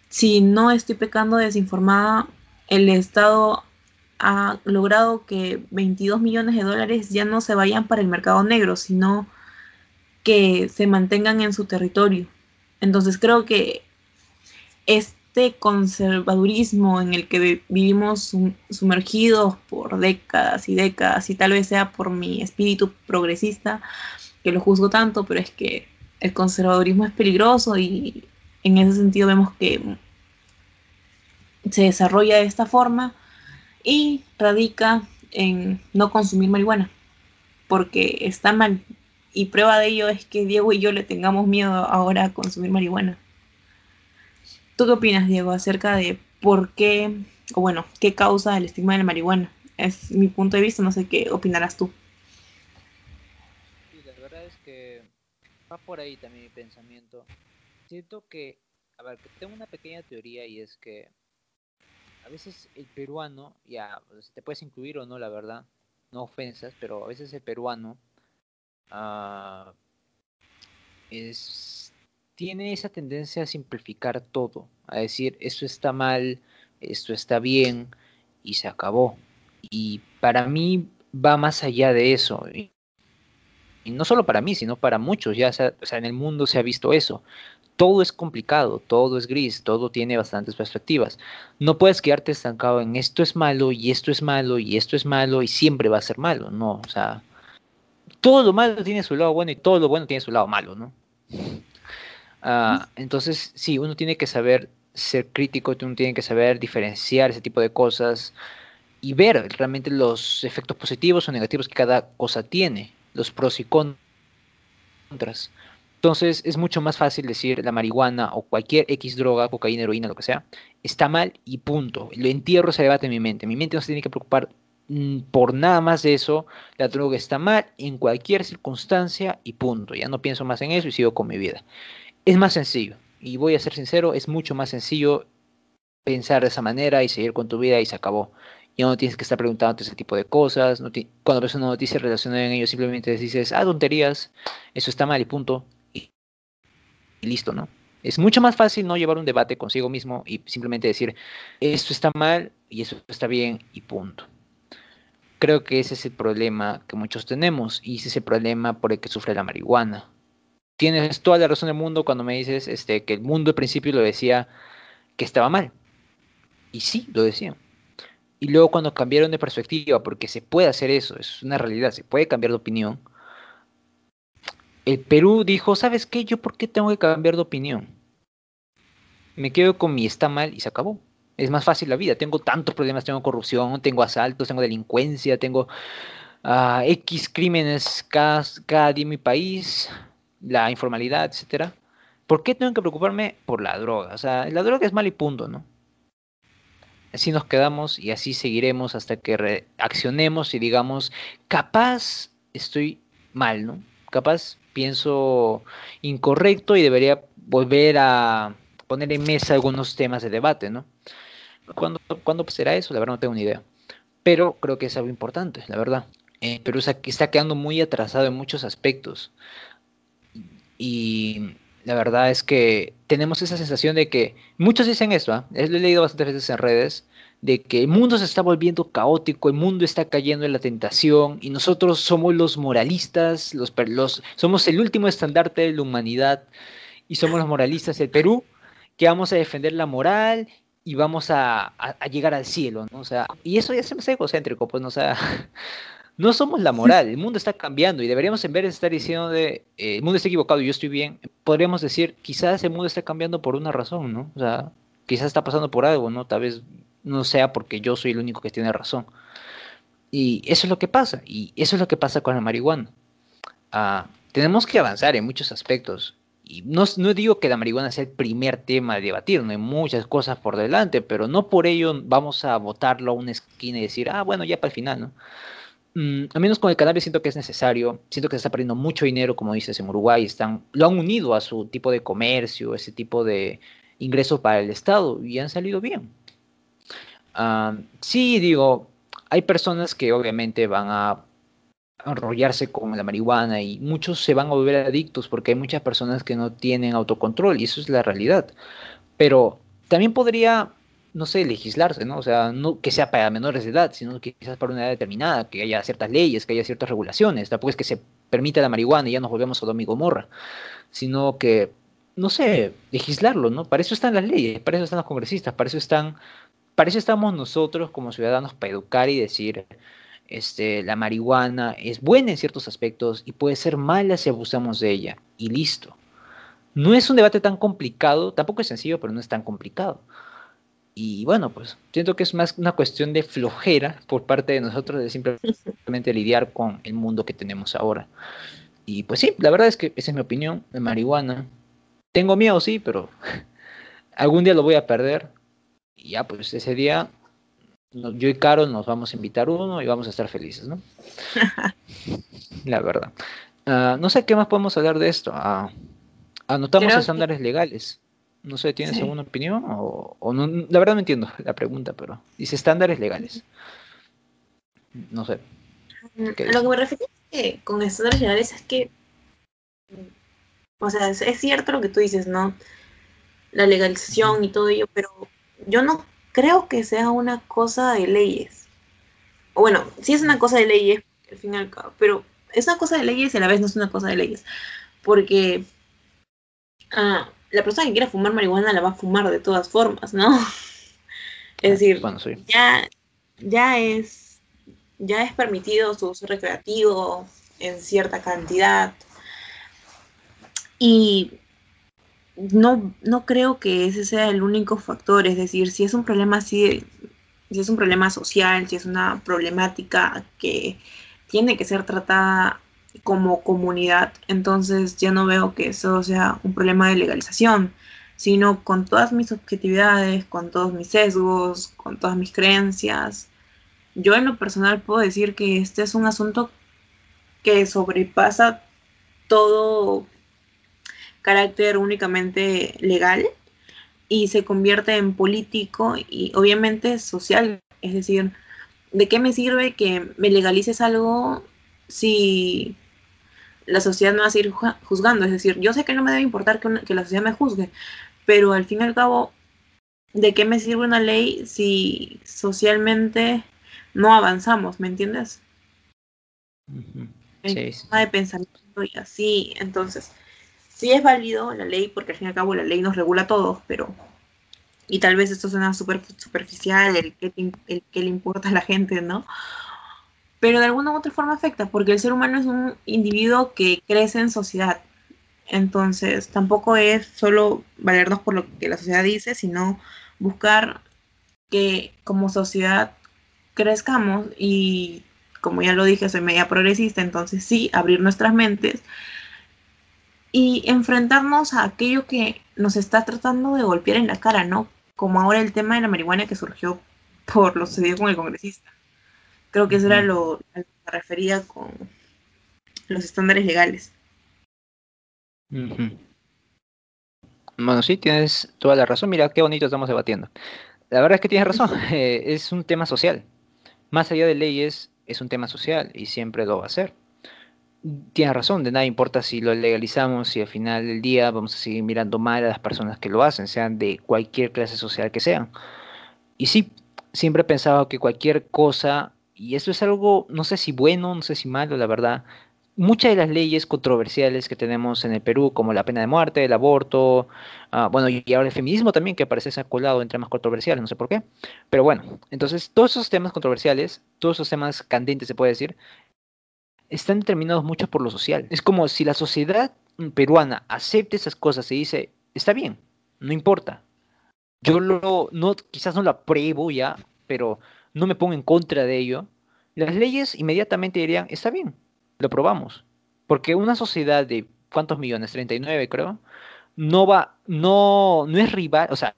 si no estoy pecando desinformada, el Estado ha logrado que 22 millones de dólares ya no se vayan para el mercado negro, sino que se mantengan en su territorio. Entonces creo que es este conservadurismo en el que vivimos sumergidos por décadas y décadas, y tal vez sea por mi espíritu progresista, que lo juzgo tanto, pero es que el conservadurismo es peligroso y en ese sentido vemos que se desarrolla de esta forma y radica en no consumir marihuana, porque está mal. Y prueba de ello es que Diego y yo le tengamos miedo ahora a consumir marihuana. ¿Tú qué opinas, Diego, acerca de por qué, o bueno, qué causa el estigma de la marihuana? Es mi punto de vista, no sé qué opinarás tú. Sí, la verdad es que va por ahí también mi pensamiento. Siento que, a ver, tengo una pequeña teoría y es que a veces el peruano, ya, te puedes incluir o no, la verdad, no ofensas, pero a veces el peruano uh, es tiene esa tendencia a simplificar todo, a decir esto está mal, esto está bien y se acabó. Y para mí va más allá de eso. no solo para mí, sino para muchos, ya en el mundo se ha visto eso. Todo es complicado, todo es gris, todo tiene bastantes perspectivas. No puedes quedarte estancado en esto es malo y esto es malo y esto es malo y siempre va a ser malo, no, o sea, todo lo malo tiene su lado bueno y todo lo bueno tiene su lado malo, ¿no? Ah, entonces, sí, uno tiene que saber ser crítico, uno tiene que saber diferenciar ese tipo de cosas y ver realmente los efectos positivos o negativos que cada cosa tiene, los pros y contras. Entonces es mucho más fácil decir la marihuana o cualquier X droga, cocaína, heroína, lo que sea, está mal y punto. Lo entierro ese debate en mi mente. Mi mente no se tiene que preocupar por nada más de eso. La droga está mal en cualquier circunstancia y punto. Ya no pienso más en eso y sigo con mi vida. Es más sencillo. Y voy a ser sincero, es mucho más sencillo pensar de esa manera y seguir con tu vida y se acabó y no tienes que estar preguntando ese tipo de cosas. Cuando ves una noticia relacionada en ello, simplemente dices, ah, tonterías, eso está mal y punto. Y, listo, ¿no? Es mucho más fácil no llevar un debate consigo mismo y simplemente decir, esto está mal y eso está bien y punto. Creo que ese es el problema que muchos tenemos y ese es el problema por el que sufre la marihuana. Tienes toda la razón del mundo cuando me dices este, que el mundo al principio lo decía que estaba mal. Y sí, lo decía. Y luego cuando cambiaron de perspectiva, porque se puede hacer eso, es una realidad, se puede cambiar de opinión, el Perú dijo, ¿sabes qué? ¿Yo por qué tengo que cambiar de opinión? Me quedo con mi está mal y se acabó. Es más fácil la vida. Tengo tantos problemas, tengo corrupción, tengo asaltos, tengo delincuencia, tengo uh, X crímenes cada, cada día en mi país, la informalidad, etcétera. ¿Por qué tengo que preocuparme por la droga? O sea, la droga es mal y punto, ¿no? así nos quedamos y así seguiremos hasta que reaccionemos y digamos, capaz estoy mal, ¿no? Capaz pienso incorrecto y debería volver a poner en mesa algunos temas de debate, ¿no? ¿Cuándo, ¿cuándo será eso? La verdad no tengo ni idea. Pero creo que es algo importante, la verdad. Eh, Perú está quedando muy atrasado en muchos aspectos. Y la verdad es que tenemos esa sensación de que muchos dicen eso, ¿ah? lo he leído bastantes veces en redes, de que el mundo se está volviendo caótico, el mundo está cayendo en la tentación y nosotros somos los moralistas, los, los somos el último estandarte de la humanidad y somos los moralistas del Perú que vamos a defender la moral y vamos a, a, llegar al cielo, ¿no? O sea, y eso ya se me hace egocéntrico, pues, ¿no? o sea, no somos la moral, el mundo está cambiando y deberíamos en vez de estar diciendo de eh, el mundo está equivocado y yo estoy bien, podríamos decir quizás el mundo está cambiando por una razón, ¿no? O sea, quizás está pasando por algo, ¿no? Tal vez no sea porque yo soy el único que tiene razón. Y eso es lo que pasa, y eso es lo que pasa con la marihuana. Ah, tenemos que avanzar en muchos aspectos. Y no, no, digo que la marihuana sea el primer tema de debatir, no hay muchas cosas por delante, pero no por ello vamos a votarlo a una esquina y decir, ah, bueno, ya para el final, ¿no? Mm, al menos con el cannabis siento que es necesario, siento que se está perdiendo mucho dinero, como dices, en Uruguay, están, lo han unido a su tipo de comercio, ese tipo de ingresos para el Estado y han salido bien. Ah, sí, digo, hay personas que obviamente van a enrollarse con la marihuana y muchos se van a volver adictos porque hay muchas personas que no tienen autocontrol y eso es la realidad. Pero también podría no sé, legislarse, ¿no? O sea, no que sea para menores de edad, sino quizás para una edad determinada, que haya ciertas leyes, que haya ciertas regulaciones, tampoco es que se permita la marihuana y ya nos volvemos a Domingo Morra, sino que, no sé, legislarlo, ¿no? Para eso están las leyes, para eso están los congresistas, para eso están, para eso estamos nosotros como ciudadanos para educar y decir, este, la marihuana es buena en ciertos aspectos y puede ser mala si abusamos de ella, y listo. No es un debate tan complicado, tampoco es sencillo, pero no es tan complicado. Y bueno, pues siento que es más una cuestión de flojera por parte de nosotros de simplemente lidiar con el mundo que tenemos ahora. Y pues sí, la verdad es que esa es mi opinión de marihuana. Tengo miedo, sí, pero algún día lo voy a perder. Y ya, pues ese día yo y Caro nos vamos a invitar uno y vamos a estar felices, ¿no? la verdad. Ah, no sé qué más podemos hablar de esto. Uh, anotamos estándares legales. No sé, ¿tienes alguna opinión? O, no, la verdad no entiendo la pregunta, pero dice estándares legales. No sé. Mm, lo que me refiero es que con estándares legales es que, o sea, es, cierto lo que tú dices, ¿no? La legalización y todo ello, pero yo no creo que sea una cosa de leyes. Bueno, sí es una cosa de leyes, al fin y al cabo, pero es una cosa de leyes y a la vez no es una cosa de leyes. Porque ah, la persona que quiera fumar marihuana la va a fumar de todas formas, ¿no? Es decir, ya, ya es ya es permitido su uso recreativo en cierta cantidad. Y no, no creo que ese sea el único factor, es decir, si es un problema así, si es un problema social, si es una problemática que tiene que ser tratada como comunidad, entonces ya no veo que eso sea un problema de legalización, sino con todas mis objetividades, con todos mis sesgos, con todas mis creencias. Yo en lo personal puedo decir que este es un asunto que sobrepasa todo carácter únicamente legal y se convierte en político y obviamente social. Es decir, ¿de qué me sirve que me legalices algo si la sociedad me va a seguir juzgando? Es decir, yo sé que no me debe importar que, que la sociedad me juzgue, pero al fin y al cabo, ¿de qué me sirve una ley si socialmente no avanzamos? ¿Me entiendes? En de pensamiento y así, entonces sí es válido la ley, porque al fin y al cabo la ley nos regula a todos, pero... Y tal vez esto suena súper superficial, el que, el que le importa a la gente, ¿no? Pero de alguna u otra forma afecta, porque el ser humano es un individuo que crece en sociedad. Entonces, tampoco es solo valernos por lo que la sociedad dice, sino buscar que como sociedad crezcamos y, como ya lo dije, soy media progresista, entonces sí, abrir nuestras mentes y enfrentarnos a aquello que nos está tratando de golpear en la cara, ¿no? Como ahora el tema de la marihuana que surgió por lo sucedido con el congresista. Creo que eso era lo que se refería con los estándares legales. Bueno, sí, tienes toda la razón. Mira qué bonito estamos debatiendo. La verdad es que tienes razón. Eh, es un tema social. Más allá de leyes, es un tema social y siempre lo va a ser tienes razón, de nada importa si lo legalizamos y al final del día vamos a seguir mirando mal a las personas que lo hacen, sean de cualquier clase social que sean. Y sí, siempre he pensado que cualquier cosa, y eso es algo, no sé si bueno, no sé si malo, la verdad, muchas de las leyes controversiales que tenemos en el Perú, como la pena de muerte, el aborto, ah, bueno, y ahora el feminismo también, que parece ser colado entre más controversiales, no sé por qué. Pero bueno, entonces todos esos temas controversiales, todos esos temas candentes, se puede decir, están determinados mucho por lo social. Es como si la sociedad peruana acepte esas cosas y dice, está bien, no importa. Yo lo, no, quizás no lo apruebo ya, pero no me pongo en contra de ello. Las leyes inmediatamente dirían, está bien, lo probamos. Porque una sociedad de, ¿cuántos millones? 39 creo. No va, no, no es rival, o sea,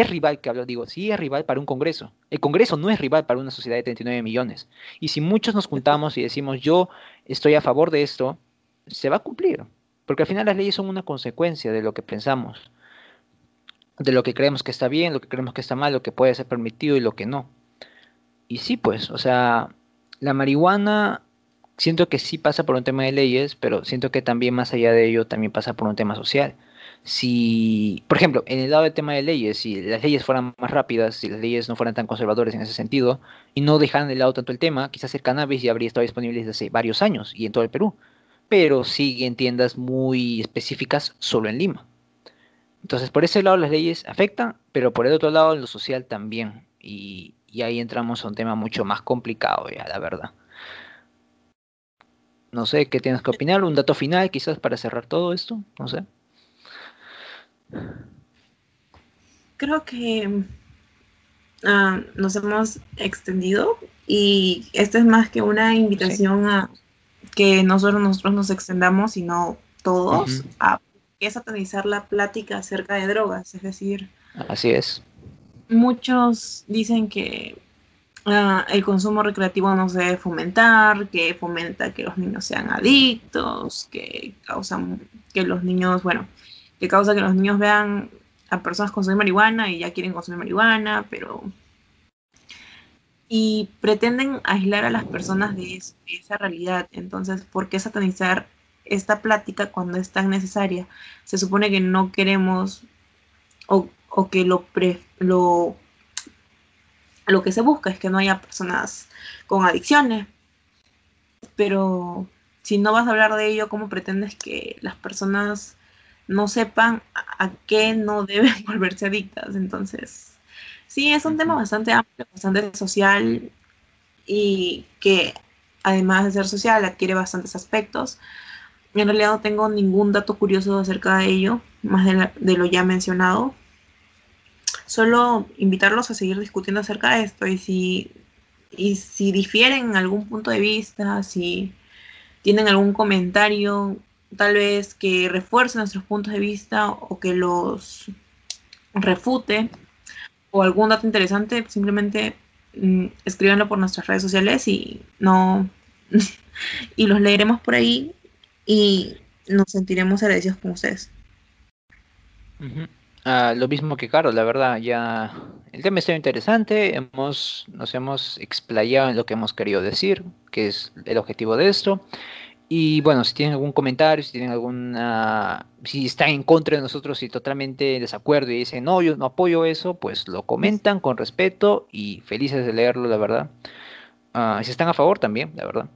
es rival, que hablo, digo, sí es rival para un Congreso. El Congreso no es rival para una sociedad de 39 millones. Y si muchos nos juntamos y decimos, yo estoy a favor de esto, se va a cumplir. Porque al final las leyes son una consecuencia de lo que pensamos, de lo que creemos que está bien, lo que creemos que está mal, lo que puede ser permitido y lo que no. Y sí, pues, o sea, la marihuana siento que sí pasa por un tema de leyes, pero siento que también más allá de ello también pasa por un tema social si, por ejemplo, en el lado del tema de leyes, si las leyes fueran más rápidas, si las leyes no fueran tan conservadoras en ese sentido, y no dejaran de lado tanto el tema, quizás el cannabis ya habría estado disponible desde hace varios años y en todo el Perú, pero sigue en tiendas muy específicas solo en Lima. Entonces, por ese lado las leyes afectan, pero por el otro lado lo social también. Y, y ahí entramos a un tema mucho más complicado ya, la verdad. No sé, ¿qué tienes que opinar? ¿Un dato final quizás para cerrar todo esto? No sé. Creo que ah, nos hemos extendido y esto es más que una invitación a que no solo nosotros nos extendamos, sino todos a que satanizar la plática acerca de drogas, es decir, así es. Muchos dicen que ah, el consumo recreativo no se debe fomentar, que fomenta que los niños sean adictos, que causan que los niños, bueno, que causa que los niños vean a personas consumir marihuana y ya quieren consumir marihuana, pero... Y pretenden aislar a las personas de, esa realidad. Entonces, ¿por qué satanizar esta plática cuando es tan necesaria? Se supone que no queremos o, que lo, lo, lo que se busca es que no haya personas con adicciones. pero si no vas a hablar de ello, ¿cómo pretendes que las personas no sepan a, qué no deben volverse adictas? Entonces, sí, es un tema bastante amplio, bastante social y que además de ser social adquiere bastantes aspectos. En realidad no tengo ningún dato curioso acerca de ello, más de, de lo ya mencionado. Solo invitarlos a seguir discutiendo acerca de esto y si, y si difieren en algún punto de vista, si tienen algún comentario, tal vez que refuerce nuestros puntos de vista o que los refute, o algún dato interesante, simplemente mm, escríbanlo por nuestras redes sociales y no y los leeremos por ahí y nos sentiremos agradecidos con ustedes. Ah, lo mismo que Caro, la verdad, ya el tema está interesante, hemos, nos hemos explayado en lo que hemos querido decir, que es el objetivo de esto. Y bueno, si tienen algún comentario, si tienen alguna, si están en contra de nosotros y totalmente en desacuerdo y dicen, no, yo no apoyo eso, pues lo comentan con respeto y felices de leerlo, la verdad. Uh, si están a favor también, la verdad.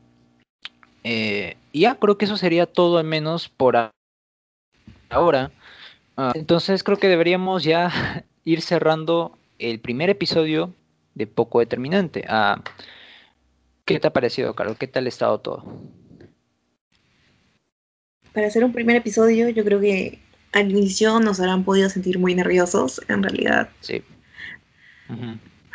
Eh, y ya, creo que eso sería todo al menos por ahora. Ah, entonces creo que deberíamos ya ir cerrando el primer episodio de Poco Determinante. Ah, ¿Qué te ha parecido, Carlos? ¿Qué tal ha estado todo? Para hacer un primer episodio, yo creo que al inicio nos habrán podido sentir muy nerviosos, en realidad. Sí.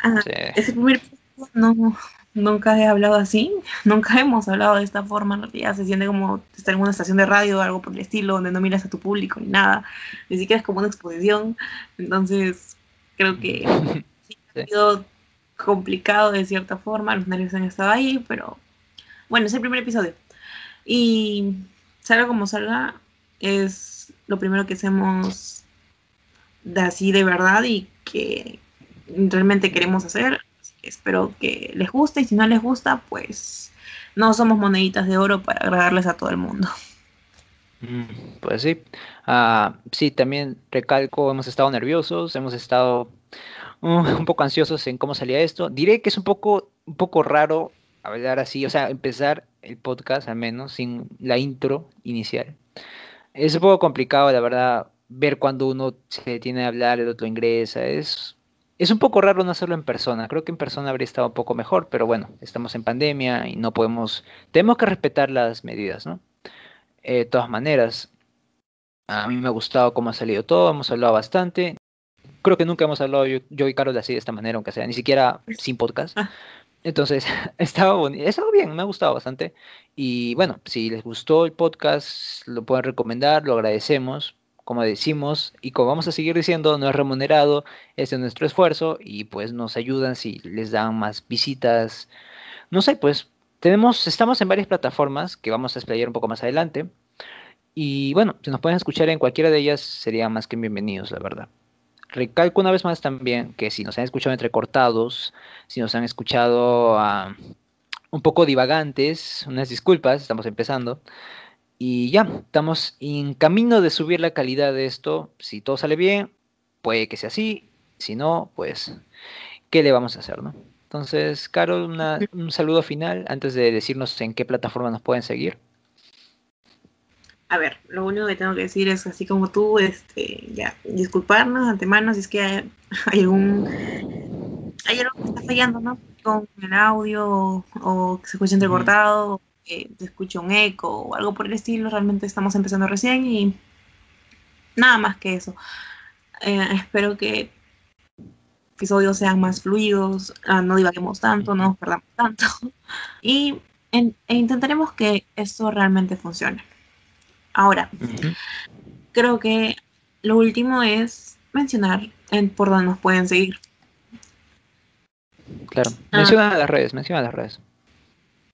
Ah, ese primer episodio no, nunca he hablado así, nunca hemos hablado de esta forma, en realidad se siente como estar en una estación de radio o algo por el estilo, donde no miras a tu público ni nada, ni siquiera es como una exposición, entonces creo que sí, ha sido complicado de cierta forma, los nervios han estado ahí, pero bueno, es el primer episodio. Y salga como salga, es lo primero que hacemos de así de verdad y que realmente queremos hacer espero que les guste y si no les gusta, pues no somos moneditas de oro para agradarles a todo el mundo. Mm, pues sí, uh, sí, también recalco, hemos estado nerviosos, hemos estado uh, un poco ansiosos en cómo salía esto. Diré que es un poco, un poco raro hablar así, o sea, empezar el podcast al menos sin la intro inicial. Es un poco complicado, la verdad, ver cuando uno se detiene a hablar, el otro ingresa, es es un poco raro no hacerlo en persona. Creo que en persona habría estado un poco mejor, pero bueno, estamos en pandemia y no podemos. Tenemos que respetar las medidas, ¿no? Eh, de todas maneras, a mí me ha gustado cómo ha salido todo, hemos hablado bastante. Creo que nunca hemos hablado yo, y Carol así de esta manera, aunque sea ni siquiera sin podcast. Entonces, estaba bonito, estado bien, me ha gustado bastante. Y bueno, si les gustó el podcast, lo pueden recomendar, lo agradecemos como decimos y como vamos a seguir diciendo, no es remunerado, es nuestro esfuerzo y pues nos ayudan si les dan más visitas. No sé, pues tenemos, estamos en varias plataformas que vamos a explayar un poco más adelante. Y bueno, si nos pueden escuchar en cualquiera de ellas, serían más que bienvenidos, la verdad. Recalco una vez más también que si nos han escuchado entrecortados, si nos han escuchado ah, un poco divagantes, unas disculpas, estamos empezando. Y ya, estamos en camino de subir la calidad de esto. Si todo sale bien, puede que sea así. Si no, pues, ¿qué le vamos a hacer, no? Entonces, Carol, un saludo final antes de decirnos en qué plataforma nos pueden seguir. A ver, lo único que tengo que decir es, así como tú, este, ya, disculparnos antemano si es que hay, algún hay algo que está fallando, ¿no? Con el audio o, que se escucha entrecortado se escuche un eco o algo por el estilo. Realmente estamos empezando recién y nada más que eso. Eh, espero que episodios sean más fluidos, ah, no divaguemos tanto, no nos perdamos tanto y e intentaremos que esto realmente funcione. Ahora, creo que lo último es mencionar en por dónde nos pueden seguir. Claro, ah. menciona las redes, menciona las redes.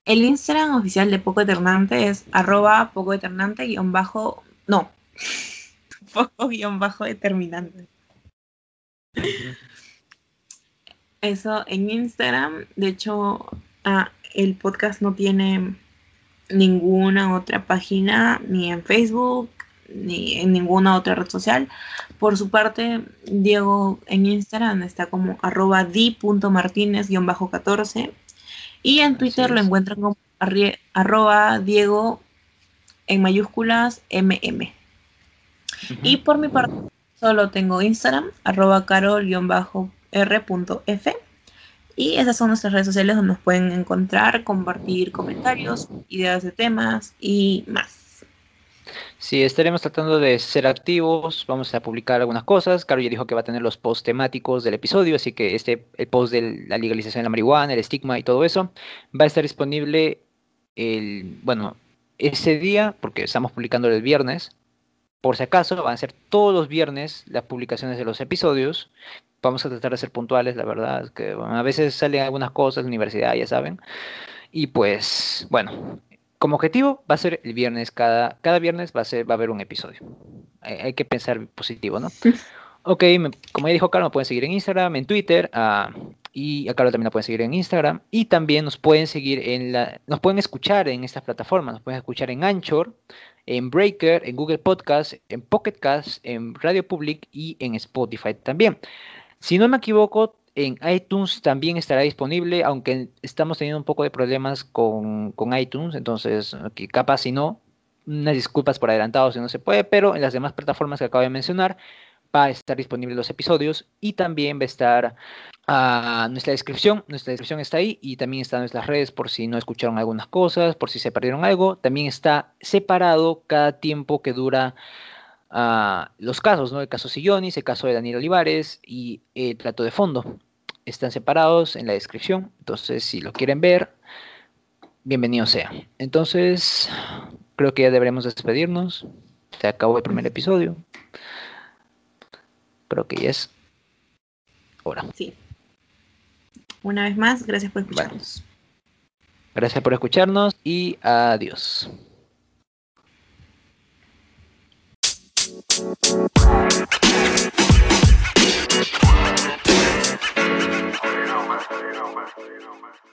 El Instagram oficial de Poco Eternante es arroba poco eternante guion bajo, no, poco guion bajo determinante. Eso en Instagram, de hecho, ah, el podcast no tiene ninguna otra página, ni en Facebook, ni en ninguna otra red social. Por su parte, Diego en Instagram está como arroba di.martínez-14 y en Twitter lo encuentran como arroba Diego en mayúsculas MM. Y por mi parte, solo tengo Instagram, arroba carol-r.f. Y esas son nuestras redes sociales donde nos pueden encontrar, compartir comentarios, ideas de temas y más. Sí, estaremos tratando de ser activos, vamos a publicar algunas cosas. Caro ya dijo que va a tener los posts temáticos del episodio, así que este, el post de la legalización de la marihuana, el estigma y todo eso, va a estar disponible el, bueno, ese día, porque estamos publicando el viernes, por si acaso, van a ser todos los viernes las publicaciones de los episodios. Vamos a tratar de ser puntuales, la verdad, que a veces salen algunas cosas, la universidad, ya saben. Y pues, bueno, como objetivo va a ser el viernes, cada, cada viernes va a, ser, va a haber un episodio. Hay, que pensar positivo, ¿no? Ok, como ya dijo Carlos, me pueden seguir en Instagram, en Twitter, uh, y a Carlos también nos pueden seguir en Instagram, y también nos pueden seguir en la, nos pueden escuchar en estas plataformas, nos pueden escuchar en Anchor, en Breaker, en Google Podcast, en Pocket Cast, en Radio Public y en Spotify también. Si no me equivoco, en iTunes también estará disponible, aunque estamos teniendo un poco de problemas con, iTunes, entonces capaz si no, unas disculpas por adelantado si no se puede, pero en las demás plataformas que acabo de mencionar va a estar disponible los episodios y también va a estar a nuestra descripción, nuestra descripción está ahí y también está en nuestras redes por si no escucharon algunas cosas, por si se perdieron algo, también está separado cada tiempo que dura los casos, ¿no? El caso Sillonis, el caso de Daniel Olivares y el plato de fondo. Están separados en la descripción, entonces si lo quieren ver, bienvenido sea. Entonces, creo que ya deberemos despedirnos. Se acabó el primer episodio. Creo que ya es hora. Sí. Una vez más, gracias por escucharnos. Gracias por escucharnos y adiós. You know, man. You know, man.